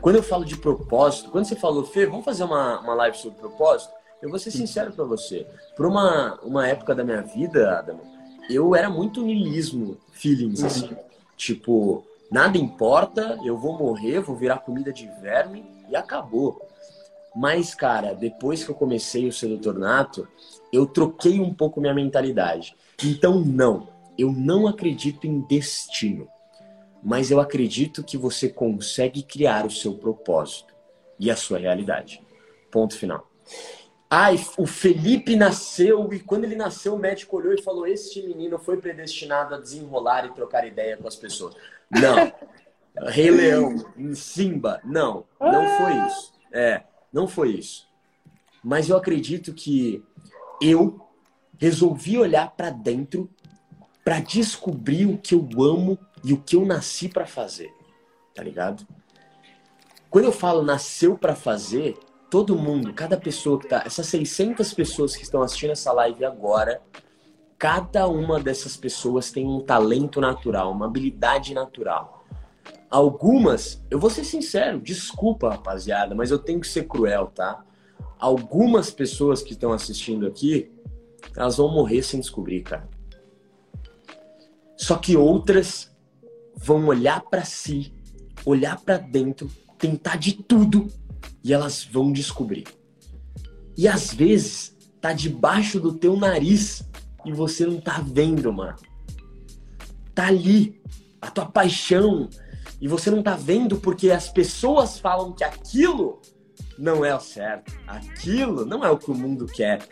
Quando eu falo de propósito, quando você falou, Fê, vamos fazer uma, uma live sobre propósito, eu vou ser sincero para você. Por uma, uma época da minha vida, Adam, eu era muito niilismo, feelings, assim. Tipo, nada importa, eu vou morrer, vou virar comida de verme e acabou. Mas, cara, depois que eu comecei o Sedutor Nato, eu troquei um pouco minha mentalidade. Então, não, eu não acredito em destino mas eu acredito que você consegue criar o seu propósito e a sua realidade. Ponto final. Ai, o Felipe nasceu e quando ele nasceu, o médico olhou e falou: Este menino foi predestinado a desenrolar e trocar ideia com as pessoas. Não. Rei Leão, Simba, não, não foi isso. É, não foi isso. Mas eu acredito que eu resolvi olhar para dentro para descobrir o que eu amo e o que eu nasci para fazer, tá ligado? Quando eu falo nasceu para fazer, todo mundo, cada pessoa que tá, essas 600 pessoas que estão assistindo essa live agora, cada uma dessas pessoas tem um talento natural, uma habilidade natural. Algumas, eu vou ser sincero, desculpa, rapaziada, mas eu tenho que ser cruel, tá? Algumas pessoas que estão assistindo aqui, elas vão morrer sem descobrir, cara. Só que outras vão olhar para si, olhar para dentro, tentar de tudo e elas vão descobrir. E às vezes tá debaixo do teu nariz e você não tá vendo, mano. Tá ali a tua paixão e você não tá vendo porque as pessoas falam que aquilo não é o certo, aquilo não é o que o mundo quer.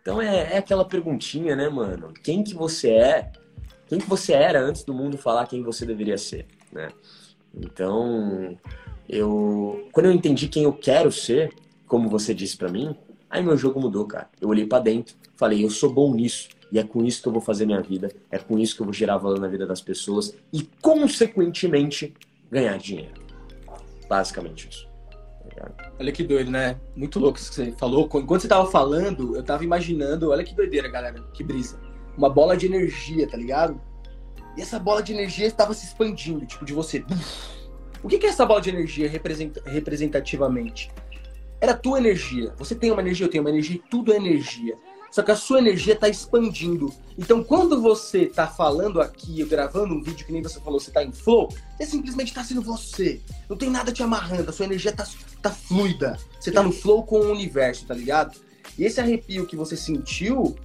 Então é, é aquela perguntinha, né, mano? Quem que você é quem que você era antes do mundo falar quem você deveria ser, né? Então, eu quando eu entendi quem eu quero ser, como você disse para mim, aí meu jogo mudou, cara. Eu olhei para dentro, falei, eu sou bom nisso e é com isso que eu vou fazer minha vida, é com isso que eu vou gerar valor na vida das pessoas e consequentemente ganhar dinheiro. Basicamente isso. Olha que doido, né? Muito louco isso que você falou. Enquanto você tava falando, eu tava imaginando, olha que doideira, galera, que brisa uma bola de energia, tá ligado? E essa bola de energia estava se expandindo, tipo, de você. O que é essa bola de energia representativamente? Era tua energia. Você tem uma energia, eu tenho uma energia, tudo é energia. Só que a sua energia está expandindo. Então, quando você está falando aqui, gravando um vídeo que nem você falou, você está em flow, você simplesmente está sendo você. Não tem nada te amarrando, a sua energia está tá fluida. Você está no flow com o universo, tá ligado? E esse arrepio que você sentiu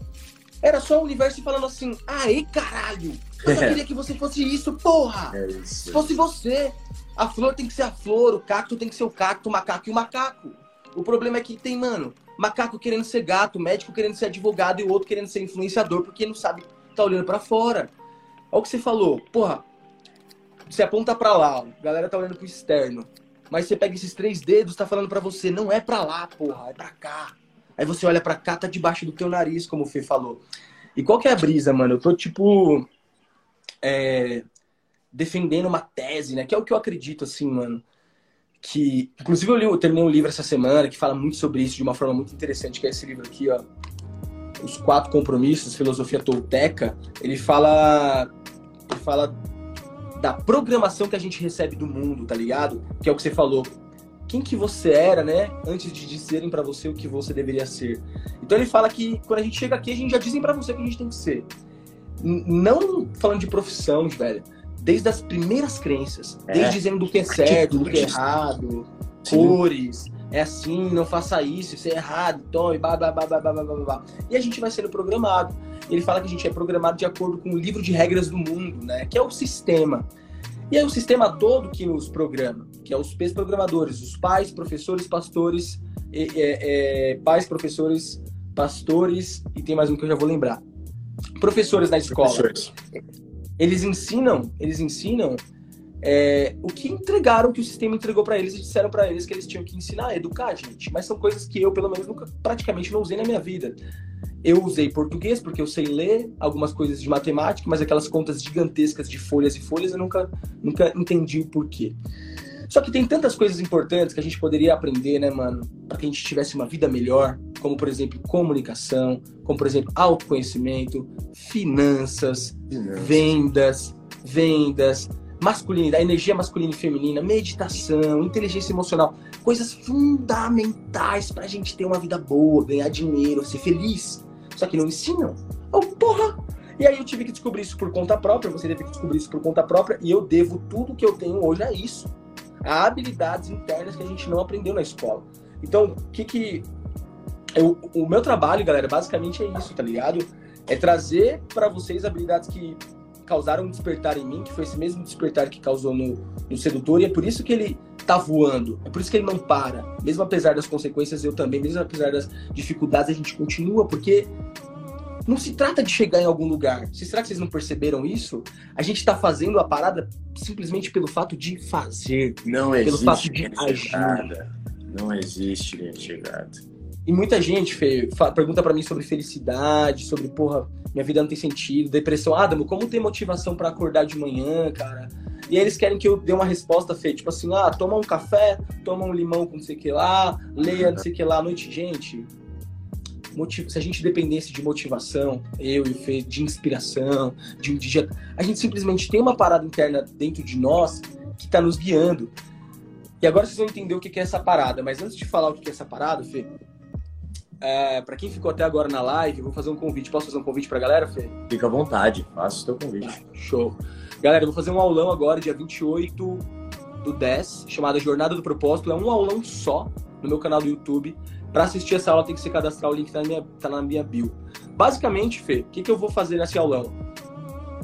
era só o universo falando assim, aí caralho, eu só queria que você fosse isso, porra! É isso. Se fosse você, a flor tem que ser a flor, o cacto tem que ser o cacto, o macaco e o macaco. O problema é que tem, mano, macaco querendo ser gato, médico querendo ser advogado e o outro querendo ser influenciador porque não sabe, tá olhando para fora. Olha o que você falou, porra, você aponta para lá, ó, a galera tá olhando pro externo. Mas você pega esses três dedos, tá falando para você, não é para lá, porra, é para cá. Aí você olha para cá, tá debaixo do teu nariz, como o Fê falou. E qual que é a brisa, mano? Eu tô, tipo, é, defendendo uma tese, né? Que é o que eu acredito, assim, mano. Que, inclusive, eu, li, eu terminei um livro essa semana que fala muito sobre isso de uma forma muito interessante, que é esse livro aqui, ó. Os Quatro Compromissos, Filosofia Tolteca. Ele fala... Ele fala da programação que a gente recebe do mundo, tá ligado? Que é o que você falou quem que você era, né, antes de dizerem para você o que você deveria ser. Então ele fala que quando a gente chega aqui, a gente já dizem para você o que a gente tem que ser. Não falando de profissão, velho, desde as primeiras crenças, é. desde dizendo do que é certo, do que é errado, Sim. cores, é assim, não faça isso, isso é errado, tome, blá, blá, blá, blá, blá, blá, blá. E a gente vai sendo programado. Ele fala que a gente é programado de acordo com o livro de regras do mundo, né, que é o sistema. E é o sistema todo que nos programa, que é os programadores, os pais, professores, pastores, é, é, pais, professores, pastores, e tem mais um que eu já vou lembrar. Professores na escola. Professores. Eles ensinam, eles ensinam é, o que entregaram, que o sistema entregou para eles e disseram para eles que eles tinham que ensinar, educar, gente. Mas são coisas que eu, pelo menos, nunca, praticamente não usei na minha vida. Eu usei português porque eu sei ler algumas coisas de matemática, mas aquelas contas gigantescas de folhas e folhas eu nunca, nunca entendi o porquê. Só que tem tantas coisas importantes que a gente poderia aprender, né, mano, para que a gente tivesse uma vida melhor, como por exemplo comunicação, como por exemplo autoconhecimento, finanças, finanças. vendas, vendas, masculinidade, energia masculina e feminina, meditação, inteligência emocional, coisas fundamentais pra gente ter uma vida boa, ganhar dinheiro, ser feliz. Só que não ensinam. Oh, porra! E aí eu tive que descobrir isso por conta própria, você teve que descobrir isso por conta própria, e eu devo tudo que eu tenho hoje a isso. A habilidades internas que a gente não aprendeu na escola. Então, o que que... Eu, o meu trabalho, galera, basicamente é isso, tá ligado? É trazer para vocês habilidades que causaram um despertar em mim, que foi esse mesmo despertar que causou no, no sedutor, e é por isso que ele tá voando, é por isso que ele não para. Mesmo apesar das consequências, eu também, mesmo apesar das dificuldades, a gente continua, porque não se trata de chegar em algum lugar. Será que vocês não perceberam isso? A gente está fazendo a parada simplesmente pelo fato de fazer. Não pelo existe fato de agir. chegada. Não existe linha de chegada. E muita gente, Fê, pergunta para mim sobre felicidade, sobre, porra, minha vida não tem sentido, depressão. Adamo, como ter motivação para acordar de manhã, cara? E aí eles querem que eu dê uma resposta, Fê, tipo assim, ah, toma um café, toma um limão com não sei o que lá, leia não sei o que lá à noite. Gente, se a gente dependesse de motivação, eu e o Fê, de inspiração, de um dia. A gente simplesmente tem uma parada interna dentro de nós que tá nos guiando. E agora vocês vão entender o que é essa parada. Mas antes de falar o que é essa parada, Fê, é, para quem ficou até agora na live, vou fazer um convite. Posso fazer um convite pra galera, Fê? Fica à vontade, faça o seu convite. Show. Galera, eu vou fazer um aulão agora, dia 28 do 10, chamada Jornada do Propósito. É um aulão só no meu canal do YouTube. Para assistir essa aula tem que se cadastrar, o link tá na minha, tá na minha bio. Basicamente, Fê, o que, que eu vou fazer nesse aulão?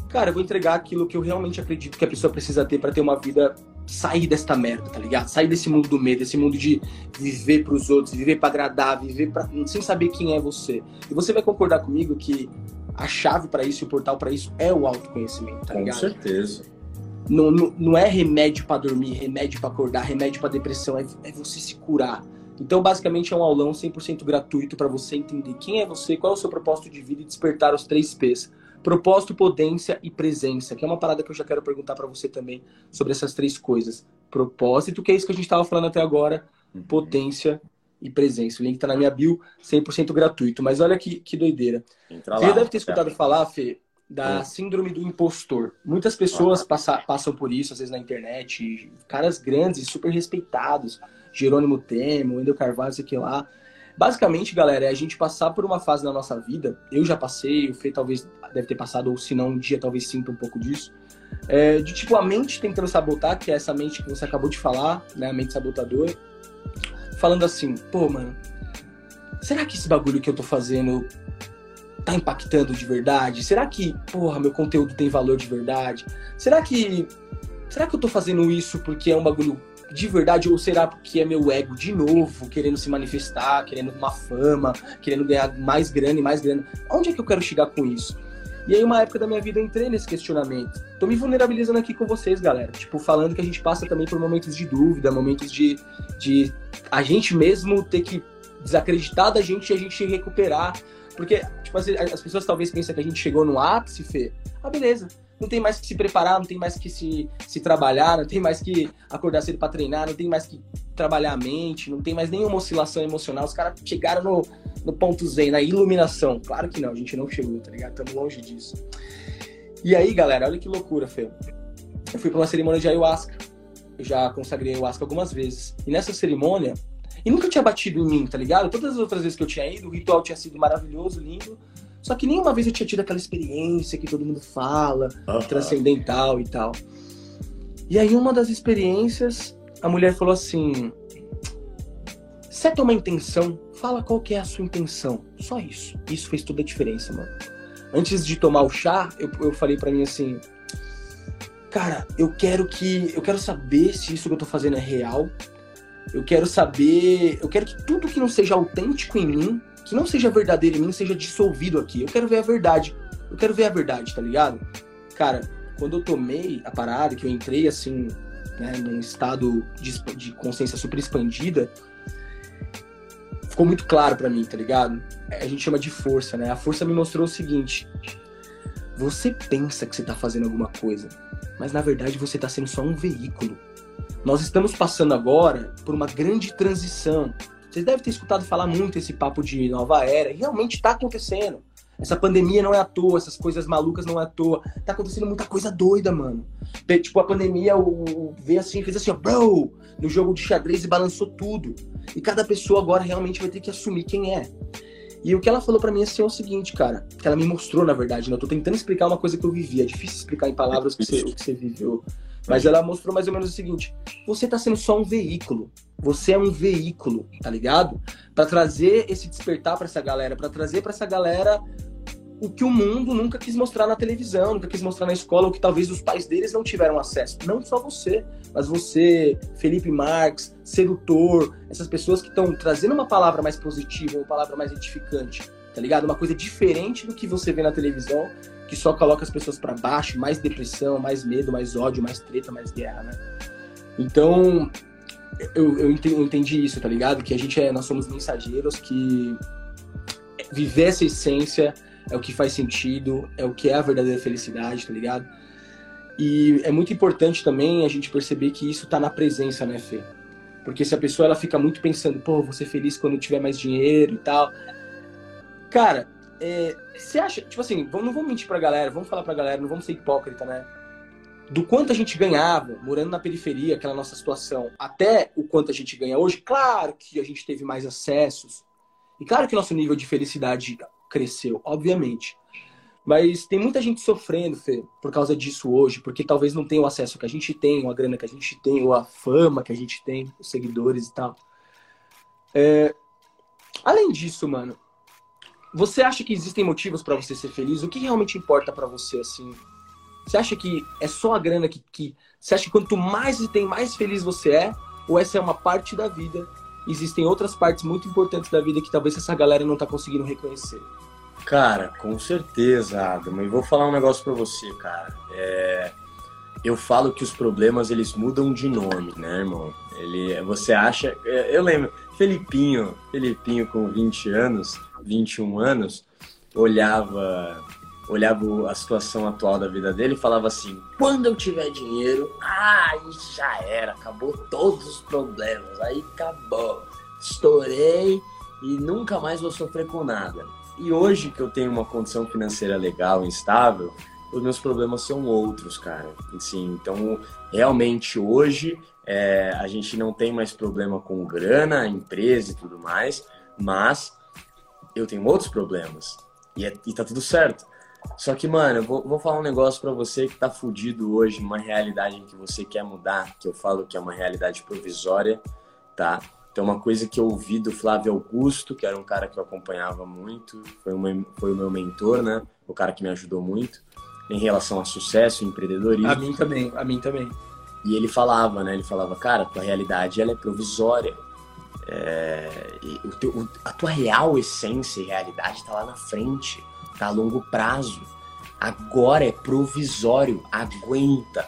Cara, eu vou entregar aquilo que eu realmente acredito que a pessoa precisa ter para ter uma vida sair desta merda, tá ligado? Sair desse mundo do medo, desse mundo de viver para os outros, viver para agradar, viver pra, sem saber quem é você. E você vai concordar comigo que a chave para isso, o portal para isso é o autoconhecimento, tá ligado? Com certeza. Não, não, não é remédio para dormir, remédio para acordar, remédio para depressão, é, é você se curar. Então, basicamente, é um aulão 100% gratuito para você entender quem é você, qual é o seu propósito de vida e despertar os três P's Propósito, potência e presença, que é uma parada que eu já quero perguntar para você também sobre essas três coisas. Propósito, que é isso que a gente estava falando até agora, uhum. potência e presença. O link está na minha bio, 100% gratuito. Mas olha que, que doideira. Entra você lá, deve ter escutado falar, Fê, da síndrome do impostor. Muitas pessoas passa, passam por isso, às vezes na internet, caras grandes e super respeitados, Jerônimo Temo, Wendel Carvalho, sei que lá, Basicamente, galera, é a gente passar por uma fase na nossa vida. Eu já passei, o Fê talvez deve ter passado, ou se não, um dia talvez sinta um pouco disso. É, de tipo a mente tentando sabotar, que é essa mente que você acabou de falar, né? A mente sabotadora. Falando assim, pô, mano, será que esse bagulho que eu tô fazendo tá impactando de verdade? Será que, porra, meu conteúdo tem valor de verdade? Será que. Será que eu tô fazendo isso porque é um bagulho de verdade ou será porque é meu ego de novo querendo se manifestar, querendo uma fama, querendo ganhar mais grana e mais grana? Onde é que eu quero chegar com isso? E aí, uma época da minha vida, eu entrei nesse questionamento. Tô me vulnerabilizando aqui com vocês, galera. Tipo, falando que a gente passa também por momentos de dúvida, momentos de, de a gente mesmo ter que desacreditar da gente e a gente recuperar. Porque, tipo, as, as pessoas talvez pensam que a gente chegou no ápice, Fê. Ah, beleza não tem mais que se preparar, não tem mais que se, se trabalhar, não tem mais que acordar cedo para treinar, não tem mais que trabalhar a mente, não tem mais nenhuma oscilação emocional. Os caras chegaram no, no ponto zen, na iluminação. Claro que não, a gente não chegou, tá ligado? Estamos longe disso. E aí, galera, olha que loucura, Fê. Eu fui pra uma cerimônia de ayahuasca. Eu já consagrei ayahuasca algumas vezes. E nessa cerimônia, e nunca tinha batido em mim, tá ligado? Todas as outras vezes que eu tinha ido, o ritual tinha sido maravilhoso, lindo. Só que nenhuma vez eu tinha tido aquela experiência que todo mundo fala, uhum. transcendental e tal. E aí, uma das experiências, a mulher falou assim: seta uma intenção, fala qual que é a sua intenção. Só isso. Isso fez toda a diferença, mano. Antes de tomar o chá, eu, eu falei para mim assim: cara, eu quero que. Eu quero saber se isso que eu tô fazendo é real. Eu quero saber. Eu quero que tudo que não seja autêntico em mim que não seja verdadeiro em mim seja dissolvido aqui. Eu quero ver a verdade. Eu quero ver a verdade, tá ligado? Cara, quando eu tomei a parada, que eu entrei assim, né, num estado de, de consciência super expandida, ficou muito claro para mim, tá ligado? A gente chama de força, né? A força me mostrou o seguinte: você pensa que você tá fazendo alguma coisa, mas na verdade você tá sendo só um veículo. Nós estamos passando agora por uma grande transição. Vocês devem ter escutado falar muito esse papo de nova era, e realmente está acontecendo. Essa pandemia não é à toa, essas coisas malucas não é à toa. Tá acontecendo muita coisa doida, mano. Tipo, a pandemia o, veio assim, fez assim, ó, bro, no jogo de xadrez e balançou tudo. E cada pessoa agora realmente vai ter que assumir quem é. E o que ela falou para mim assim é o seguinte, cara, que ela me mostrou, na verdade, né? Eu tô tentando explicar uma coisa que eu vivi. É difícil explicar em palavras o que você, o que você viveu. Mas ela mostrou mais ou menos o seguinte: você tá sendo só um veículo. Você é um veículo, tá ligado? Para trazer esse despertar para essa galera, para trazer para essa galera o que o mundo nunca quis mostrar na televisão, nunca quis mostrar na escola, o que talvez os pais deles não tiveram acesso. Não só você, mas você, Felipe Marques, Sedutor, essas pessoas que estão trazendo uma palavra mais positiva, uma palavra mais edificante, tá ligado? Uma coisa diferente do que você vê na televisão, que só coloca as pessoas para baixo, mais depressão, mais medo, mais ódio, mais treta, mais guerra, né? Então, eu, eu entendi isso, tá ligado? Que a gente é, nós somos mensageiros que viver essa essência é o que faz sentido, é o que é a verdadeira felicidade, tá ligado? E é muito importante também a gente perceber que isso tá na presença, né, Fê? Porque se a pessoa ela fica muito pensando, pô, vou ser feliz quando tiver mais dinheiro e tal. Cara, é, você acha, tipo assim, não vamos mentir pra galera, vamos falar pra galera, não vamos ser hipócrita, né? Do quanto a gente ganhava morando na periferia, aquela nossa situação, até o quanto a gente ganha hoje, claro que a gente teve mais acessos. E claro que nosso nível de felicidade cresceu, obviamente. Mas tem muita gente sofrendo, Fê, por causa disso hoje, porque talvez não tenha o acesso que a gente tem, ou a grana que a gente tem, ou a fama que a gente tem, os seguidores e tal. É... Além disso, mano, você acha que existem motivos para você ser feliz? O que realmente importa para você, assim? Você acha que é só a grana que, que. Você acha que quanto mais você tem, mais feliz você é? Ou essa é uma parte da vida existem outras partes muito importantes da vida que talvez essa galera não tá conseguindo reconhecer. Cara, com certeza, Adam. E vou falar um negócio para você, cara. É... Eu falo que os problemas eles mudam de nome, né, irmão? Ele, você acha. É, eu lembro, Felipinho, Felipinho com 20 anos, 21 anos, olhava olhava a situação atual da vida dele e falava assim: quando eu tiver dinheiro, isso já era, acabou todos os problemas, aí acabou, estourei e nunca mais vou sofrer com nada. E hoje que eu tenho uma condição financeira legal, instável, os meus problemas são outros, cara. Assim, então, realmente hoje é, a gente não tem mais problema com grana, empresa e tudo mais, mas eu tenho outros problemas. E, é, e tá tudo certo. Só que, mano, eu vou, vou falar um negócio para você que tá fudido hoje, uma realidade em que você quer mudar, que eu falo que é uma realidade provisória, tá? Então, uma coisa que eu ouvi do Flávio Augusto, que era um cara que eu acompanhava muito, foi, uma, foi o meu mentor, né? O cara que me ajudou muito em relação a sucesso, empreendedorismo. A mim também, a mim também. E ele falava, né? Ele falava, cara, tua realidade ela é provisória. É, o teu, a tua real essência e realidade tá lá na frente tá a longo prazo. Agora é provisório, aguenta.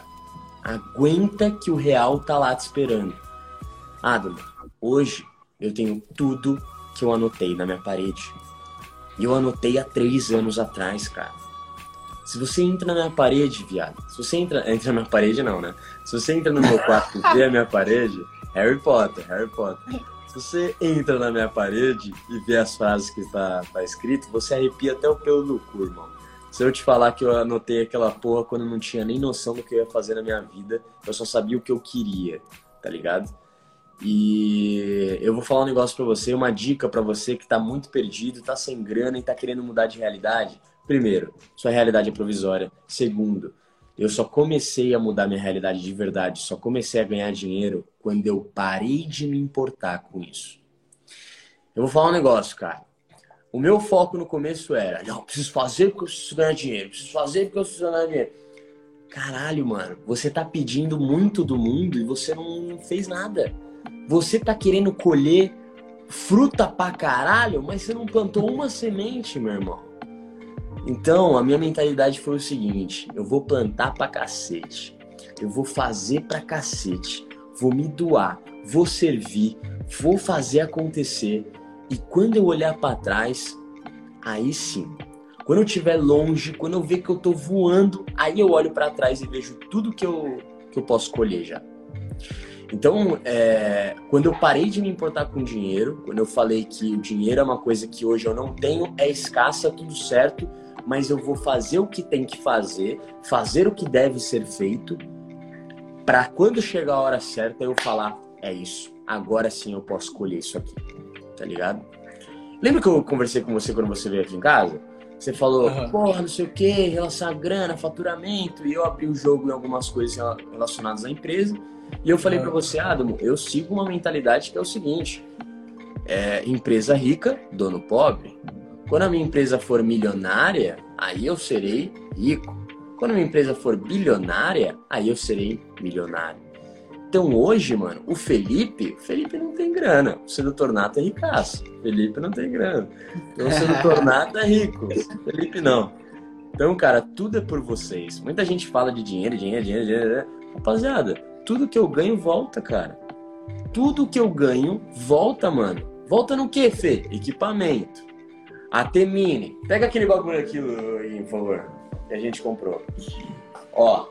Aguenta que o real tá lá te esperando. Adam, hoje eu tenho tudo que eu anotei na minha parede. E eu anotei há três anos atrás, cara. Se você entra na minha parede, viado. Se você entra. Entra na minha parede, não, né? Se você entra no meu quarto e vê a minha parede, Harry Potter, Harry Potter. Se você entra na minha parede e vê as frases que tá, tá escrito, você arrepia até o pelo do cu, irmão. Se eu te falar que eu anotei aquela porra quando eu não tinha nem noção do que eu ia fazer na minha vida, eu só sabia o que eu queria, tá ligado? E eu vou falar um negócio para você, uma dica para você que tá muito perdido, tá sem grana e tá querendo mudar de realidade. Primeiro, sua realidade é provisória. Segundo, eu só comecei a mudar minha realidade de verdade, só comecei a ganhar dinheiro quando eu parei de me importar com isso. Eu vou falar um negócio, cara. O meu foco no começo era, não, preciso fazer porque eu preciso ganhar dinheiro, preciso fazer porque eu preciso ganhar dinheiro. Caralho, mano, você tá pedindo muito do mundo e você não fez nada. Você tá querendo colher fruta pra caralho, mas você não plantou uma semente, meu irmão. Então, a minha mentalidade foi o seguinte: eu vou plantar pra cacete. Eu vou fazer pra cacete. Vou me doar, vou servir, vou fazer acontecer. E quando eu olhar para trás, aí sim. Quando eu estiver longe, quando eu ver que eu tô voando, aí eu olho para trás e vejo tudo que eu, que eu posso colher já. Então, é, quando eu parei de me importar com dinheiro, quando eu falei que o dinheiro é uma coisa que hoje eu não tenho, é escassa, tudo certo, mas eu vou fazer o que tem que fazer, fazer o que deve ser feito, para quando chegar a hora certa eu falar: é isso, agora sim eu posso colher isso aqui, tá ligado? Lembra que eu conversei com você quando você veio aqui em casa? Você falou, uhum. porra, não sei o que, relação a grana, faturamento, e eu abri o jogo em algumas coisas relacionadas à empresa. E eu falei uhum. para você, Adamo, eu sigo uma mentalidade que é o seguinte: é, empresa rica, dono pobre. Quando a minha empresa for milionária, aí eu serei rico. Quando a minha empresa for bilionária, aí eu serei milionário. Então hoje, mano, o Felipe, o Felipe não tem grana. O sedutor nato é ricaço. Felipe não tem grana. Então o sedutor nato é rico. Felipe não. Então, cara, tudo é por vocês. Muita gente fala de dinheiro, dinheiro, dinheiro, dinheiro. Rapaziada, tudo que eu ganho volta, cara. Tudo que eu ganho volta, mano. Volta no que, Fê? Equipamento. AT Mini. Pega aquele bagulho aqui, por favor, que a gente comprou. Ó,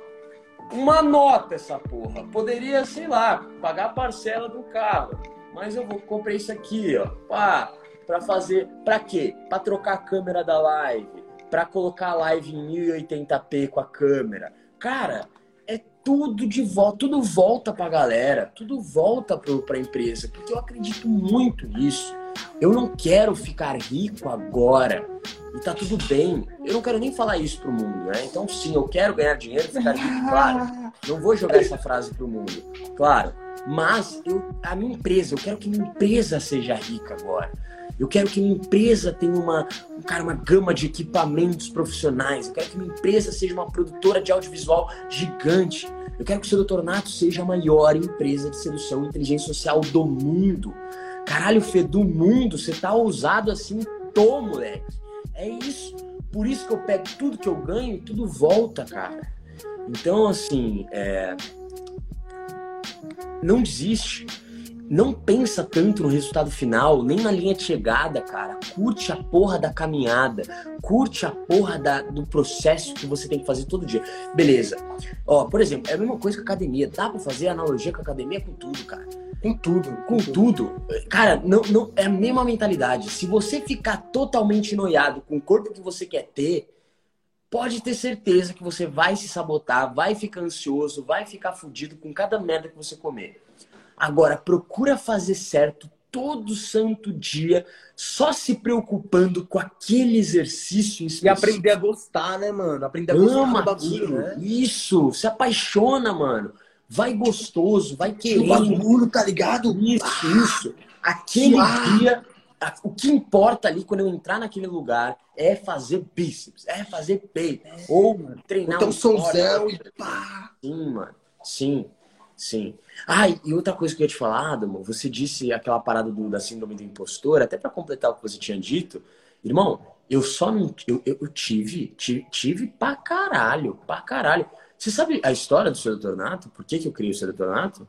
uma nota essa porra. Poderia, sei lá, pagar a parcela do carro. Mas eu vou comprei isso aqui, ó. Pá, pra fazer. Pra quê? Pra trocar a câmera da live. Pra colocar a live em 1080p com a câmera. Cara, é tudo de volta, tudo volta pra galera, tudo volta pro, pra empresa, porque eu acredito muito nisso. Eu não quero ficar rico agora. E tá tudo bem. Eu não quero nem falar isso pro mundo, né? Então, sim, eu quero ganhar dinheiro ficar rico, claro. Não vou jogar essa frase pro mundo, claro. Mas eu, a minha empresa, eu quero que minha empresa seja rica agora. Eu quero que minha empresa tenha uma, cara, uma gama de equipamentos profissionais. Eu quero que minha empresa seja uma produtora de audiovisual gigante. Eu quero que o seu Dr. Nato seja a maior empresa de sedução e inteligência social do mundo. Caralho, Fê, do mundo, você tá ousado assim, tô, moleque. É isso. Por isso que eu pego tudo que eu ganho e tudo volta, cara. Então, assim, é... não desiste. Não pensa tanto no resultado final, nem na linha de chegada, cara. Curte a porra da caminhada. Curte a porra da, do processo que você tem que fazer todo dia. Beleza. Ó, por exemplo, é a mesma coisa que academia. Dá pra fazer analogia com academia com tudo, cara. Com tudo. Com tudo. Cara, não, não, é a mesma mentalidade. Se você ficar totalmente noiado com o corpo que você quer ter, pode ter certeza que você vai se sabotar, vai ficar ansioso, vai ficar fudido com cada merda que você comer. Agora, procura fazer certo todo santo dia, só se preocupando com aquele exercício. E aprender a gostar, né, mano? Aprender a Ama gostar do bagulho, né? Isso, se apaixona, mano vai gostoso, vai querendo. O bagulho, tá ligado? Isso, ah, isso. Aquele ah. dia, o que importa ali quando eu entrar naquele lugar é fazer bíceps, é fazer peito, é. ou treinar então, um somzão e pá. Sim, mano. Sim, sim. Ah, e outra coisa que eu ia te falar, Adamo, você disse aquela parada do, da síndrome do impostor, até para completar o que você tinha dito, irmão, eu só não. Eu, eu, eu tive, tive, tive pra caralho, pra caralho. Você sabe a história do Sedutor Nato? Por que, que eu criei o Sedutor Nato?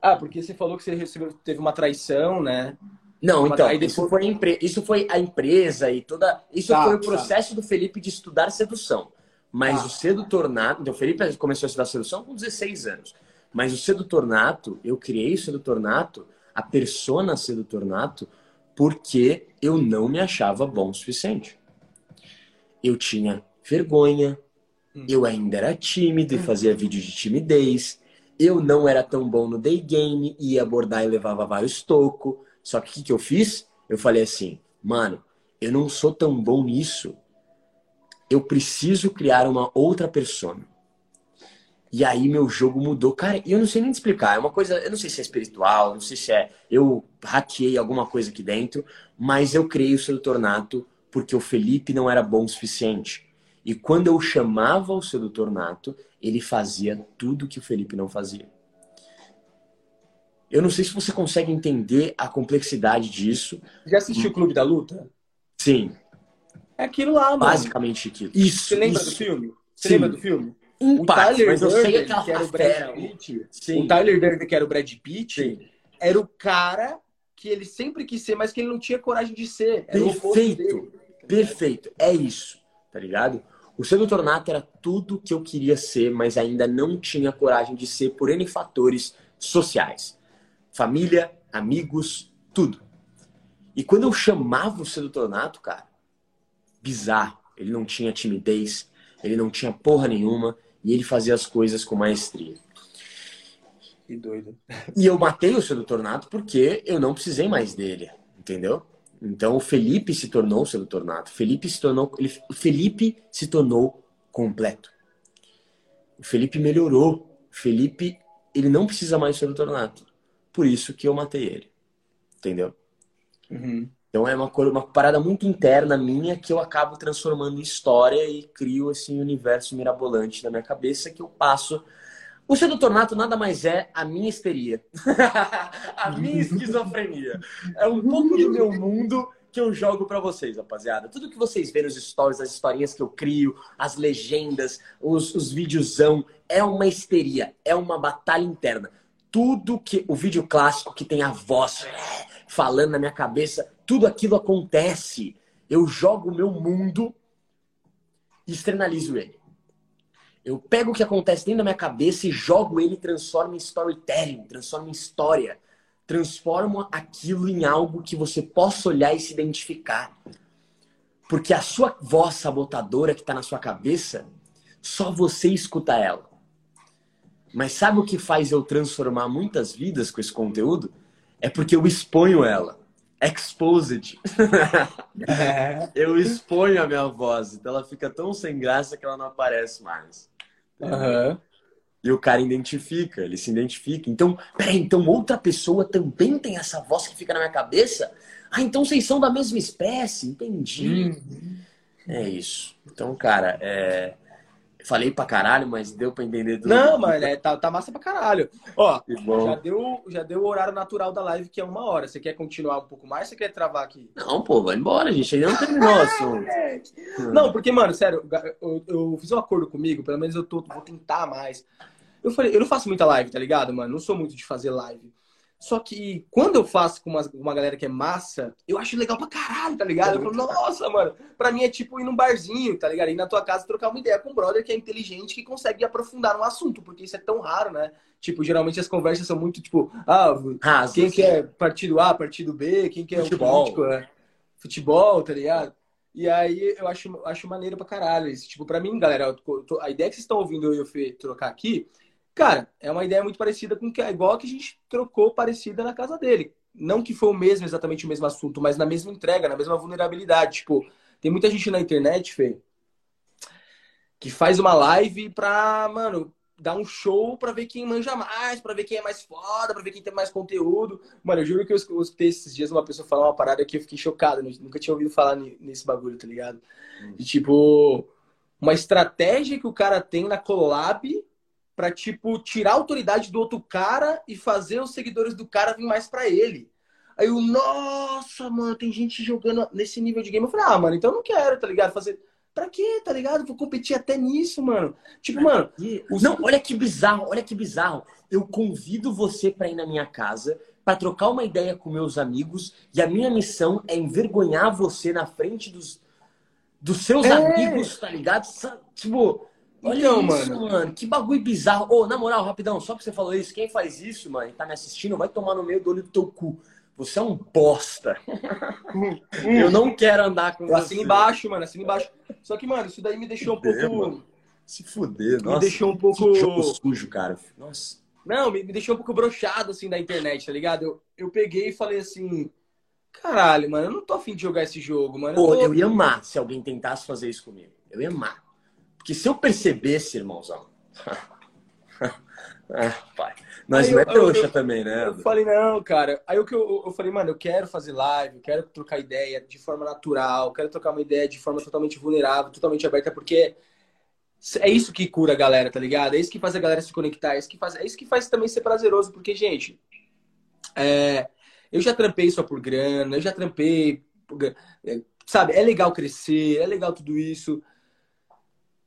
Ah, porque você falou que você recebeu, teve uma traição, né? Não, então, isso, foi empre... isso foi a empresa e toda. Isso tá, foi o tá. processo tá. do Felipe de estudar sedução. Mas tá. o sedutor nato. Então, o Felipe começou a estudar sedução com 16 anos. Mas o sedutor nato, eu criei o sedutor nato, a persona sedutor nato, porque eu não me achava bom o suficiente. Eu tinha vergonha, Hum. Eu ainda era tímido e hum. fazia vídeos de timidez. Eu não era tão bom no day game, ia abordar e levava vários tocos. Só que o que, que eu fiz? Eu falei assim, mano, eu não sou tão bom nisso. Eu preciso criar uma outra persona. E aí meu jogo mudou. Cara, e eu não sei nem explicar. É uma coisa, eu não sei se é espiritual, não sei se é. Eu hackeei alguma coisa aqui dentro, mas eu criei o Sedutor Nato porque o Felipe não era bom o suficiente. E quando eu chamava o sedutor nato, ele fazia tudo que o Felipe não fazia. Eu não sei se você consegue entender a complexidade disso. Já assistiu o Clube da Luta? Sim. É aquilo lá, mano. Basicamente aquilo. Isso. Você lembra isso. do filme? Você Sim. lembra do filme? Um o parte, Tyler Durden, que era o. Brad Pitt, Sim. o Tyler Durden, que era o Brad Pitt, Sim. era o cara que ele sempre quis ser, mas que ele não tinha coragem de ser. Era Perfeito. dele. Perfeito. É isso, tá ligado? O sedutor nato era tudo que eu queria ser, mas ainda não tinha coragem de ser por N fatores sociais. Família, amigos, tudo. E quando eu chamava o sedutor nato, cara, bizarro. Ele não tinha timidez, ele não tinha porra nenhuma e ele fazia as coisas com maestria. Que doido. E eu matei o sedutor nato porque eu não precisei mais dele, entendeu? Então o Felipe se tornou o sedutor nato. Felipe se tornou, ele, o Felipe se tornou completo. O Felipe melhorou. O Felipe, ele não precisa mais do sedutor nato. Por isso que eu matei ele. Entendeu? Uhum. Então é uma, coisa, uma parada muito interna minha que eu acabo transformando em história e crio esse universo mirabolante na minha cabeça que eu passo. O sedutor nato nada mais é a minha histeria, a minha esquizofrenia. É um pouco do meu mundo que eu jogo pra vocês, rapaziada. Tudo que vocês vêem nos stories, as historinhas que eu crio, as legendas, os, os videozão, é uma histeria, é uma batalha interna. Tudo que. O vídeo clássico que tem a voz falando na minha cabeça, tudo aquilo acontece. Eu jogo o meu mundo e externalizo ele. Eu pego o que acontece dentro da minha cabeça e jogo ele, transformo em storytelling, transformo em história. Transformo aquilo em algo que você possa olhar e se identificar. Porque a sua voz sabotadora que está na sua cabeça, só você escuta ela. Mas sabe o que faz eu transformar muitas vidas com esse conteúdo? É porque eu exponho ela. Exposed. É. eu exponho a minha voz. Então ela fica tão sem graça que ela não aparece mais. Aham. E o cara identifica, ele se identifica. Então, peraí, então outra pessoa também tem essa voz que fica na minha cabeça? Ah, então vocês são da mesma espécie? Entendi. É isso. Então, cara, é... falei pra caralho, mas deu pra entender tudo. Não, mano, é, tá, tá massa pra caralho. Ó, já deu, já deu o horário natural da live, que é uma hora. Você quer continuar um pouco mais ou você quer travar aqui? Não, pô, vai embora, gente. Ainda não terminou o assunto. Não, porque, mano, sério, eu, eu fiz um acordo comigo, pelo menos eu tô, vou tentar mais. Eu falei, eu não faço muita live, tá ligado, mano? Não sou muito de fazer live. Só que quando eu faço com uma, uma galera que é massa, eu acho legal pra caralho, tá ligado? Eu falo, nossa, mano, pra mim é tipo ir num barzinho, tá ligado? Ir na tua casa e trocar uma ideia com um brother que é inteligente, que consegue aprofundar no assunto, porque isso é tão raro, né? Tipo, geralmente as conversas são muito tipo, ah, Raso, quem assim. quer partido A, partido B, quem quer Futebol. o político, é, futebol, tá ligado? E aí eu acho, acho maneiro pra caralho isso. Tipo, pra mim, galera, tô- a ideia que vocês estão ouvindo eu e o Fê trocar aqui, cara, é uma ideia muito parecida com que igual a que a gente trocou parecida na casa dele. Não que foi o mesmo, exatamente o mesmo assunto, mas na mesma entrega, na mesma vulnerabilidade. Tipo, tem muita gente na internet, Fê, que faz uma live pra, mano, dar um show pra ver quem manja mais, pra ver quem é mais foda, pra ver quem tem mais conteúdo. Mano, eu juro que eu escutei esses dias uma pessoa falar uma parada que eu fiquei chocado. Nunca tinha ouvido falar nesse bagulho, tá ligado? De tipo, uma estratégia que o cara tem na collab pra, tipo, tirar a autoridade do outro cara e fazer os seguidores do cara vir mais pra ele. Aí eu, nossa, mano, tem gente jogando nesse nível de game. Eu falei, ah, mano, então eu não quero, tá ligado? Fazer. Pra quê, tá ligado? Vou competir até nisso, mano. Tipo, mano, E- O- Não, olha que bizarro, olha que bizarro. Eu convido você para ir na minha casa para trocar uma ideia com meus amigos e a minha missão é envergonhar você na frente dos, dos seus É. amigos, tá ligado? Tipo, olha Então, isso, mano. Que bagulho bizarro. Ô, na moral, rapidão, só porque você falou isso, quem faz isso, mano, e tá me assistindo, vai tomar no meio do olho do teu cu. Você é um bosta. Eu não quero andar com eu você. assino embaixo, mano, assino embaixo. Só que, mano, isso daí me deixou um Fuder, pouco. mano. Se fuder, Me nossa. deixou um pouco. Que sujo, cara. Nossa. Não, me, me deixou um pouco broxado, assim, da internet, tá ligado? Eu, eu peguei e falei assim. Caralho, mano, eu não tô afim de jogar esse jogo, mano. Pô, tô- eu ia amar se alguém tentasse fazer isso comigo. Eu ia amar. Porque se eu percebesse, irmãozão. ah, pai. Nós Aí não é trouxa eu- também, né? Eu falei, não, cara. Aí o que eu, eu falei, mano, eu quero fazer live, eu quero trocar ideia de forma natural, quero trocar uma ideia de forma totalmente vulnerável, totalmente aberta, porque é isso que cura a galera, tá ligado? É isso que faz a galera se conectar, é isso que faz, é isso que faz também ser prazeroso, porque, gente, é, eu já trampei só por grana, eu já trampei. por é, sabe, é legal crescer, é legal tudo isso.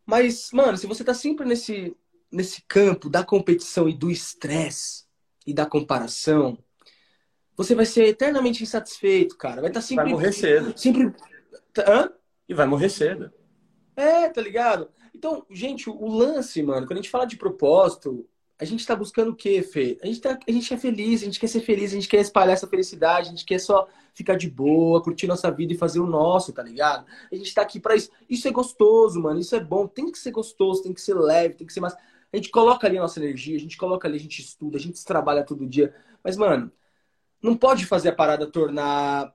Mas, mano, se você tá sempre nesse, nesse campo da competição e do estresse e da comparação, você vai ser eternamente insatisfeito, cara. Vai estar tá sempre. Vai morrer cedo. Sempre. Hã? E vai morrer cedo. É, tá ligado? Então, gente, o lance, mano, quando a gente fala de propósito, a gente tá buscando o quê, Fê? A gente, tá, a gente é feliz, a gente quer ser feliz, a gente quer espalhar essa felicidade, a gente quer só ficar de boa, curtir nossa vida e fazer o nosso, tá ligado? A gente tá aqui pra isso. Isso é gostoso, mano, isso é bom, tem que ser gostoso, tem que ser leve, tem que ser mais. A gente coloca ali a nossa energia, a gente coloca ali, a gente estuda, a gente trabalha todo dia. Mas, mano, não pode fazer a parada tornar,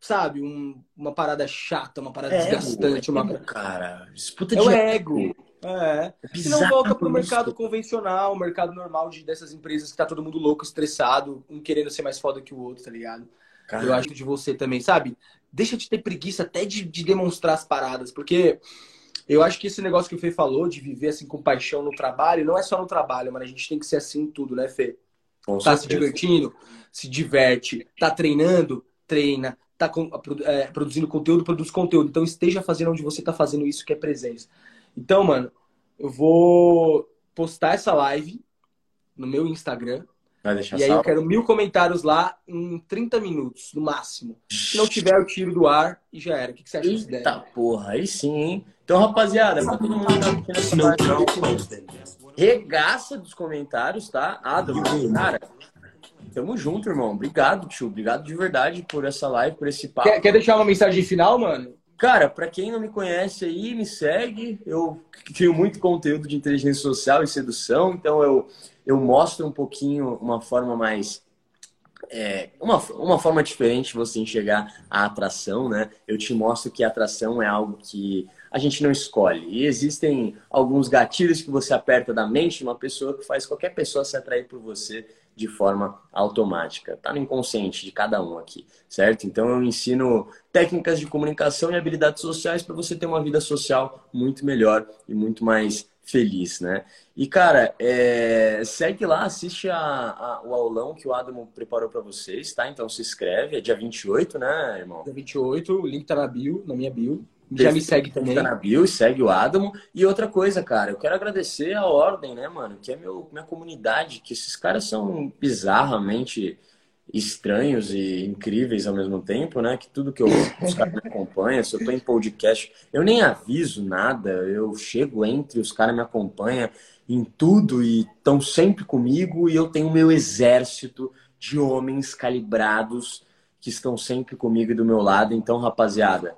sabe, um, uma parada chata, uma parada é desgastante. Ego, uma... Cara, disputa é de é ego. É. é Se não volta pro mercado convencional, o mercado normal de, dessas empresas que tá todo mundo louco, estressado, um querendo ser mais foda que o outro, tá ligado? Cara. Eu acho de você também, sabe? Deixa de ter preguiça até de, de demonstrar as paradas, porque eu acho que esse negócio que o Fê falou, de viver assim com paixão no trabalho, não é só no trabalho, mas a gente tem que ser assim em tudo, né, Fê? Com tá certeza. se divertindo, se diverte, tá treinando, treina, tá é, produzindo conteúdo, produz conteúdo. Então esteja fazendo onde você tá fazendo isso que é presença. Então, mano, eu vou postar essa live no meu Instagram. Vai deixar e aí eu quero mil comentários lá em 30 minutos, no máximo. Se não tiver, eu tiro do ar e já era. O que você acha dessa ideia? Eita porra, aí sim, hein? Então, rapaziada, pra todo mundo tá aqui nessa live, regaça dos comentários, tá? Adam, cara, tamo junto, irmão. Obrigado, tio. Obrigado de verdade por essa live, por esse papo. Quer, quer deixar uma mensagem final, mano? Cara, para quem não me conhece aí, me segue. Eu tenho muito conteúdo de inteligência social e sedução, então eu, eu mostro um pouquinho uma forma mais. É, uma, uma forma diferente de você enxergar a atração, né? Eu te mostro que a atração é algo que a gente não escolhe. E existem alguns gatilhos que você aperta da mente de uma pessoa que faz qualquer pessoa se atrair por você de forma automática. Tá no inconsciente de cada um aqui, certo? Então eu ensino técnicas de comunicação e habilidades sociais para você ter uma vida social muito melhor e muito mais feliz, né? E cara, é... segue lá, assiste a, a, o aulão que o Adamo preparou para vocês, tá? Então se inscreve, é dia 28, né, irmão? Dia 28, o link tá na bio, na minha bio. Já me segue também. Tá na bio e segue o Adamo. E outra coisa, cara, eu quero agradecer a Ordem, né, mano? Que é meu, minha comunidade, que esses caras são bizarramente estranhos e incríveis ao mesmo tempo, né? Que tudo que eu os caras me acompanham, se eu tô em podcast, eu nem aviso nada, eu chego entre, os caras me acompanham em tudo e estão sempre comigo e eu tenho meu exército de homens calibrados que estão sempre comigo e do meu lado. Então, rapaziada,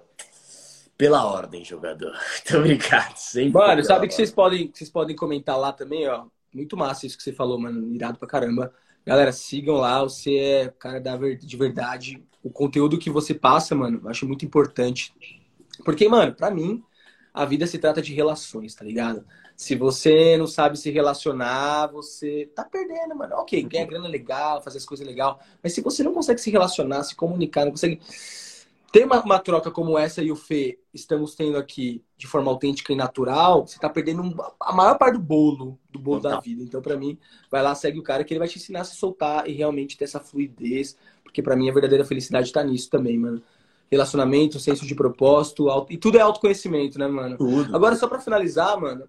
pela ordem, jogador. Muito obrigado. Sempre mano, sabe que vocês podem, vocês podem comentar lá também, ó. Muito massa isso que você falou, mano. Irado pra caramba. Galera, sigam lá. Você é cara da de verdade. O conteúdo que você passa, mano, eu acho muito importante. Porque, mano, pra mim, a vida se trata de relações, tá ligado? Se você não sabe se relacionar, você tá perdendo, mano. Ok, ganhar grana legal, fazer as coisas legal. Mas se você não consegue se relacionar, se comunicar, não consegue ter uma, uma, troca como essa e o Fê estamos tendo aqui de forma autêntica e natural, você está perdendo um, a maior parte do bolo, do bolo da vida. Então, para mim, vai lá, segue o cara que ele vai te ensinar a se soltar e realmente ter essa fluidez, porque para mim a verdadeira felicidade está nisso também, mano. Relacionamento, senso de propósito, auto... e tudo é autoconhecimento, né, mano? Tudo. Agora, só para finalizar, mano,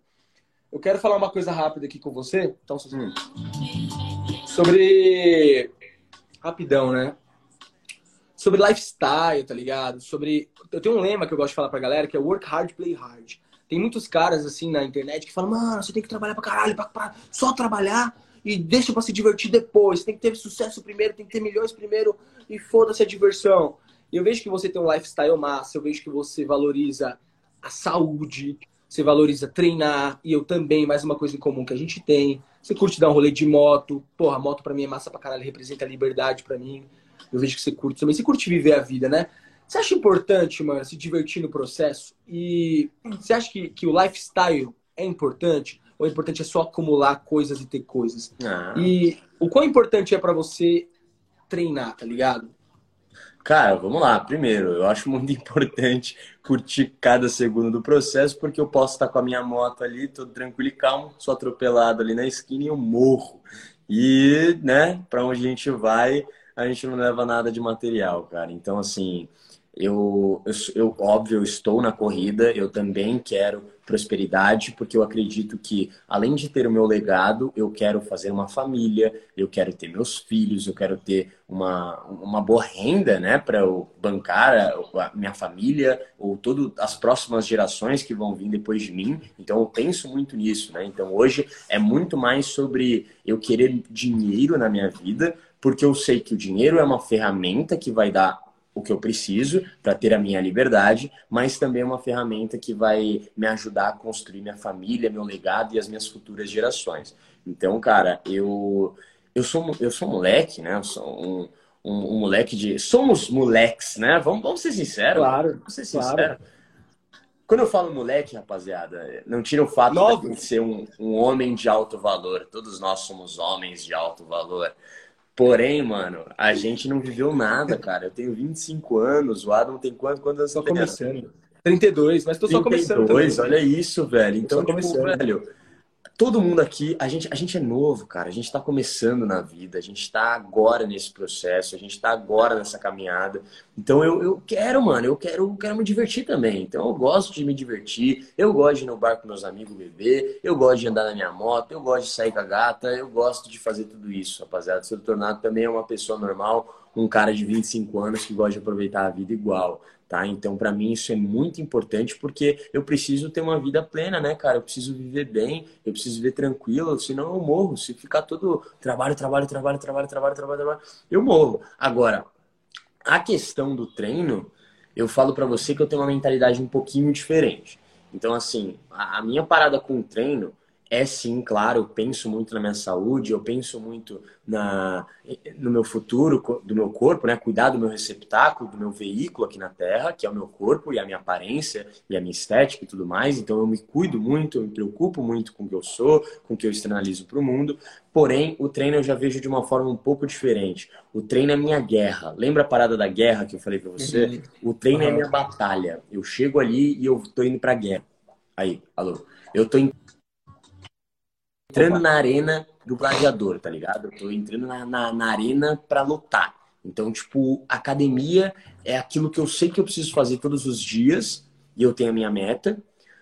eu quero falar uma coisa rápida aqui com você. Então, hum. sobre. Rapidão, né? Sobre lifestyle, tá ligado? Sobre. Eu tenho um lema que eu gosto de falar pra galera que é work hard, play hard. Tem muitos caras assim na internet que falam, mano, você tem que trabalhar pra caralho, pra, pra só trabalhar e deixa pra se divertir depois. Tem que ter sucesso primeiro, tem que ter milhões primeiro e foda-se a diversão. E eu vejo que você tem um lifestyle massa, eu vejo que você valoriza a saúde, você valoriza treinar, e eu também, mais uma coisa em comum que a gente tem. Você curte dar um rolê de moto. Porra, moto pra mim é massa pra caralho, representa a liberdade pra mim. Eu vejo que você curte também. Você curte viver a vida, né? Você acha importante, mano, se divertir no processo? E você acha que, que o lifestyle é importante? Ou é importante é só acumular coisas e ter coisas? Ah. E o quão importante é para você treinar, tá ligado? Cara, vamos lá. Primeiro, eu acho muito importante curtir cada segundo do processo, porque eu posso estar com a minha moto ali, todo tranquilo e calmo, sou atropelado ali na esquina e eu morro. E, né, para onde a gente vai, a gente não leva nada de material, cara. Então, assim, Eu, eu, eu, óbvio, eu estou na corrida, eu também quero prosperidade, porque eu acredito que, além de ter o meu legado, eu quero fazer uma família, eu quero ter meus filhos, eu quero ter uma, uma boa renda, né, para eu bancar a, a, minha família ou todas as próximas gerações que vão vir depois de mim. Então, eu penso muito nisso, né? Então, hoje é muito mais sobre eu querer dinheiro na minha vida, porque eu sei que o dinheiro é uma ferramenta que vai dar o que eu preciso para ter a minha liberdade, mas também é uma ferramenta que vai me ajudar a construir minha família, meu legado e as minhas futuras gerações. Então, cara, eu eu sou eu sou moleque, né? Eu sou um, um, um moleque de somos moleques, né? Vamos, vamos ser sinceros. Claro. Vamos ser sinceros. Claro. Quando eu falo moleque, rapaziada, não tira o fato Novo. de ser um, um homem de alto valor. Todos nós somos homens de alto valor. Porém, mano, a gente não viveu nada, cara. Eu tenho 25 anos, o Adam tem quanto? Quantos anos? Só começando. 32, mas tô 32, só começando. 32, olha isso, velho. Então, tipo, velho, todo mundo aqui, a gente, a gente é novo, cara. A gente está começando na vida, a gente está agora nesse processo, a gente está agora nessa caminhada. Então eu, eu quero, mano, eu quero, quero me divertir também. Então eu gosto de me divertir, eu gosto de ir no bar com meus amigos beber, eu gosto de andar na minha moto, eu gosto de sair com a gata, eu gosto de fazer tudo isso, rapaziada. Ser tornado também é uma pessoa normal, um cara de 25 anos que gosta de aproveitar a vida igual. Tá? Então, para mim, isso é muito importante porque eu preciso ter uma vida plena, né, cara? Eu preciso viver bem, eu preciso viver tranquilo, senão eu morro. Se ficar todo trabalho, trabalho, trabalho, trabalho, trabalho, trabalho, trabalho, eu morro. Agora, a questão do treino, eu falo para você que eu tenho uma mentalidade um pouquinho diferente. Então, assim, a minha parada com o treino é sim, claro, eu penso muito na minha saúde, eu penso muito na, no meu futuro, do meu corpo, né? Cuidar do meu receptáculo, do meu veículo aqui na Terra, que é o meu corpo e a minha aparência e a minha estética e tudo mais. Então eu me cuido muito, eu me preocupo muito com o que eu sou, com o que eu externalizo para o mundo. Porém, o treino eu já vejo de uma forma um pouco diferente. O treino é minha guerra. Lembra a parada da guerra que eu falei para você? Uhum. O treino uhum. é minha batalha. Eu chego ali e eu tô indo pra guerra. Aí, alô. Eu tô entrando na arena do gladiador, tá ligado? Eu tô entrando na, na, na arena para lutar. Então, tipo, academia é aquilo que eu sei que eu preciso fazer todos os dias e eu tenho a minha meta.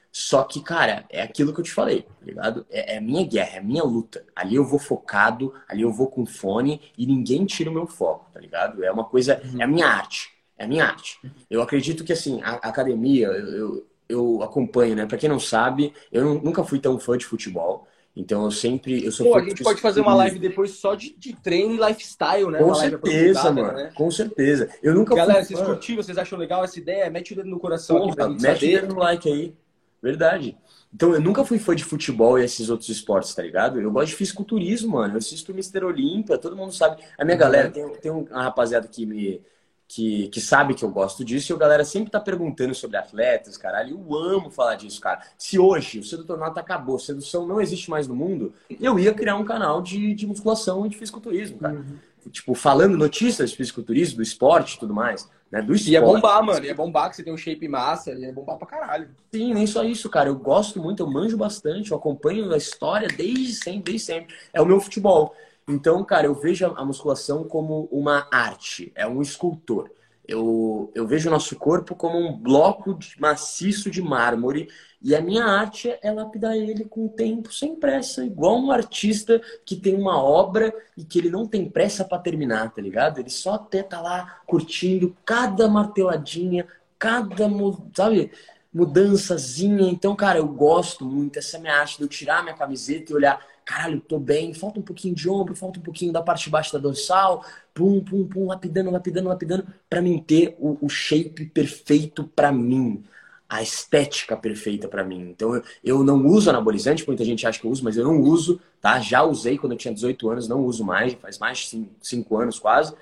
Só que, cara, é aquilo que eu te falei, tá ligado? É, é a minha guerra, é a minha luta. Ali eu vou focado, ali eu vou com fone e ninguém tira o meu foco, tá ligado? É uma coisa, é a minha arte. É a minha arte. Eu acredito que, assim, a, academia, eu, eu, eu, acompanho, né? Pra quem não sabe, eu nunca fui tão fã de futebol. Então eu sempre. Eu sou Pô, a gente pode fazer uma live depois só de, de treino e lifestyle, né? Com certeza, mano. Né? Com certeza. Eu nunca Galera, vocês curtiram, vocês acham legal essa ideia? Mete o dedo no coração Porra, aqui Mete o dedo no like aí. Verdade. Então eu nunca fui fã de futebol e esses outros esportes, tá ligado? Eu gosto de fisiculturismo, mano. Eu assisto o Mr. Olímpia, todo mundo sabe. A minha uhum. galera, tem, tem uma rapaziada que me que, que sabe que eu gosto disso e a galera sempre tá perguntando sobre atletas, caralho. Eu amo falar disso, cara. Se hoje o Sedutornato acabou, sedução não existe mais no mundo, eu ia criar um canal de, de musculação e de fisiculturismo, cara. Uhum. Tipo, falando notícias de fisiculturismo, do esporte e tudo mais. Né? Do esporte. Ia bombar, mano. Ia bombar que você tem um shape massa, ia bombar pra caralho. Sim, nem só isso, cara. Eu gosto muito, eu manjo bastante, eu acompanho a história desde sempre, desde sempre. É o meu futebol. Então, cara, eu vejo a musculação como uma arte, é um escultor. Eu, eu vejo o nosso corpo como um bloco de, maciço de mármore e a minha arte é lapidar ele com o tempo, sem pressa, igual um artista que tem uma obra e que ele não tem pressa para terminar, tá ligado? Ele só até tá lá curtindo cada marteladinha, cada, sabe, mudançazinha. Então, cara, eu gosto muito, essa é a minha arte de eu tirar minha camiseta e olhar caralho, tô bem, falta um pouquinho de ombro, falta um pouquinho da parte de baixo da dorsal, pum, pum, pum, lapidando, lapidando, lapidando, para mim ter o, o shape perfeito para mim, a estética perfeita para mim. Então eu, eu não uso anabolizante, muita gente acha que eu uso, mas eu não uso, tá? Já usei quando eu tinha 18 anos, não uso mais, faz mais de 5 anos quase.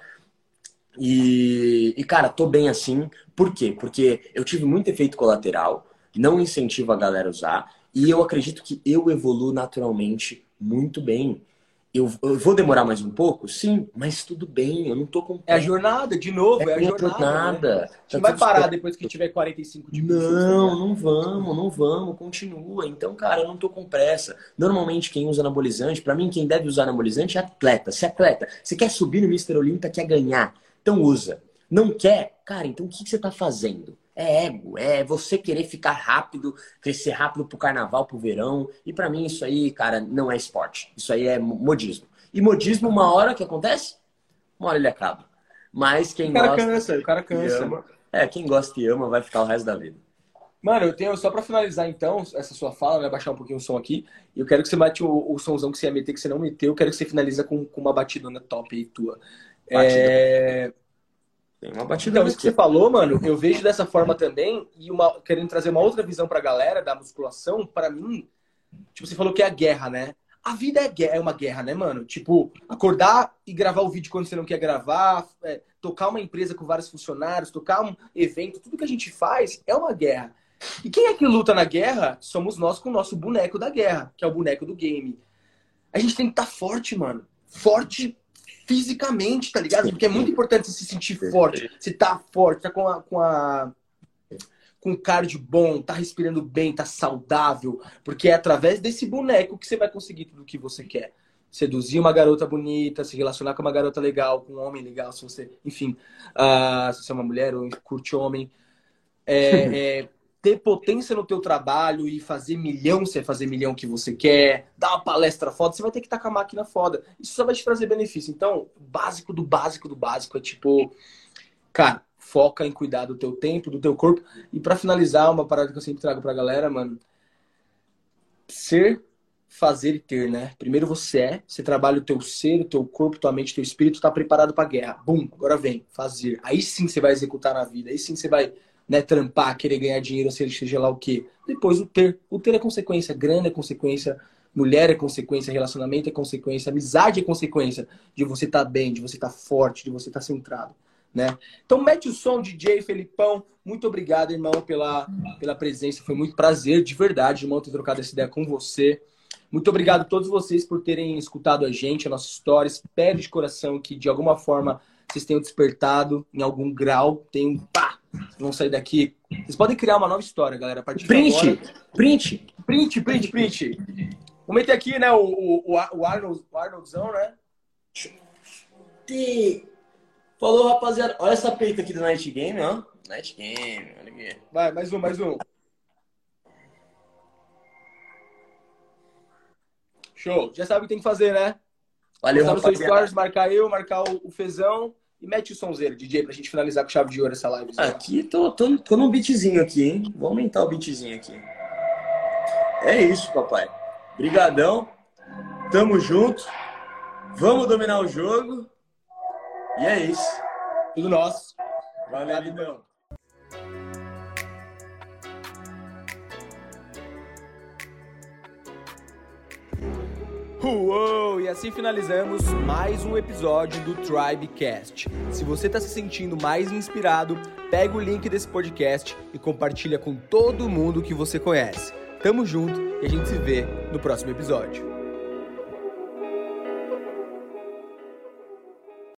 E, e, cara, tô bem assim. Por quê? Porque eu tive muito efeito colateral, não incentivo a galera a usar, e eu acredito que eu evoluo naturalmente muito bem. Eu, eu, vou demorar mais um pouco? Sim, mas tudo bem, eu não tô com. É a jornada, de novo, é, é a jornada. jornada. Né? A gente vai parar depois que tiver 45 de Não, não vamos, não vamos, continua. Então, cara, eu não tô com pressa. Normalmente, quem usa anabolizante, para mim, quem deve usar anabolizante é atleta. Se é atleta, você quer subir no Mr. Olympia, quer ganhar, então usa. Não quer? Cara, então o que, que você tá fazendo? É ego, é você querer ficar rápido, crescer rápido pro carnaval, pro verão. E para mim isso aí, cara, não é esporte. Isso aí é modismo. E modismo, uma hora que acontece, uma hora ele acaba. Mas quem o cara gosta. cansa, o cara cansa. Ama, é, quem gosta e ama vai ficar o resto da vida. Mano, eu tenho, só pra finalizar então, essa sua fala, né? Baixar um pouquinho o som aqui. E eu quero que você mate o, o somzão que você ia meter, que você não meteu. Eu quero que você finaliza com, com uma batidona top aí tua. É... Tem uma batidão. Então, isso que você falou, mano, eu vejo dessa forma também, e uma, querendo trazer uma outra visão pra galera da musculação, para mim, tipo, você falou que é a guerra, né? A vida é, guerra, é uma guerra, né, mano? Tipo, acordar e gravar o vídeo quando você não quer gravar, é, tocar uma empresa com vários funcionários, tocar um evento, tudo que a gente faz é uma guerra. E quem é que luta na guerra? Somos nós com o nosso boneco da guerra, que é o boneco do game. A gente tem que estar tá forte, mano. Forte fisicamente, tá ligado? Porque é muito importante você se sentir forte. Você tá forte, tá com a, com a com cardio bom, tá respirando bem, tá saudável, porque é através desse boneco que você vai conseguir tudo o que você quer. Seduzir uma garota bonita, se relacionar com uma garota legal, com um homem legal, se você, enfim, uh, se você é uma mulher ou curte homem. É, é, ter potência no teu trabalho e fazer milhão, você fazer milhão que você quer, dar uma palestra foda, você vai ter que estar com a máquina foda. Isso só vai te trazer benefício. Então, básico do básico do básico é tipo, cara, foca em cuidar do teu tempo, do teu corpo. E para finalizar, uma parada que eu sempre trago pra galera, mano, ser, fazer e ter, né? Primeiro você é, você trabalha o teu ser, o teu corpo, tua mente, teu espírito, tá preparado pra guerra. Bum, agora vem, fazer. Aí sim você vai executar na vida, aí sim você vai né, trampar, querer ganhar dinheiro, seja lá o quê. Depois o ter. O ter é consequência, grana é consequência, mulher é consequência, relacionamento é consequência, amizade é consequência de você estar tá bem, de você estar tá forte, de você estar tá centrado. Né? Então mete o som, DJ Felipão. Muito obrigado, irmão, pela, pela presença. Foi muito prazer, de verdade, irmão, ter trocado essa ideia com você. Muito obrigado a todos vocês por terem escutado a gente, a nossa história. Espero de coração que, de alguma forma, vocês tenham despertado em algum grau. Tenham, pá, vão sair daqui. Vocês podem criar uma nova história, galera. A partir print, de agora. print, print, print, print. Vou meter aqui, né, o, o, o, Arnold, o Arnoldzão, né? Falou, rapaziada. Olha essa peita aqui do Night Game, ó. Night Game, olha aqui. Vai, mais um, mais um. Show. Já sabe o que tem que fazer, né? Valeu, rapaziada. Stories, marcar eu, marcar o Fezão. E mete o sonzeiro, DJ, pra gente finalizar com chave de ouro essa live. Aqui, tô, tô, tô num beatzinho aqui, hein? Vou aumentar o beatzinho aqui. É isso, papai. Brigadão. Tamo junto. Vamos dominar o jogo. E é isso. Tudo nosso. Valeu, então. Uou! E assim finalizamos mais um episódio do Tribecast. Se você está se sentindo mais inspirado, pega o link desse podcast e compartilha com todo mundo que você conhece. Tamo junto e a gente se vê no próximo episódio.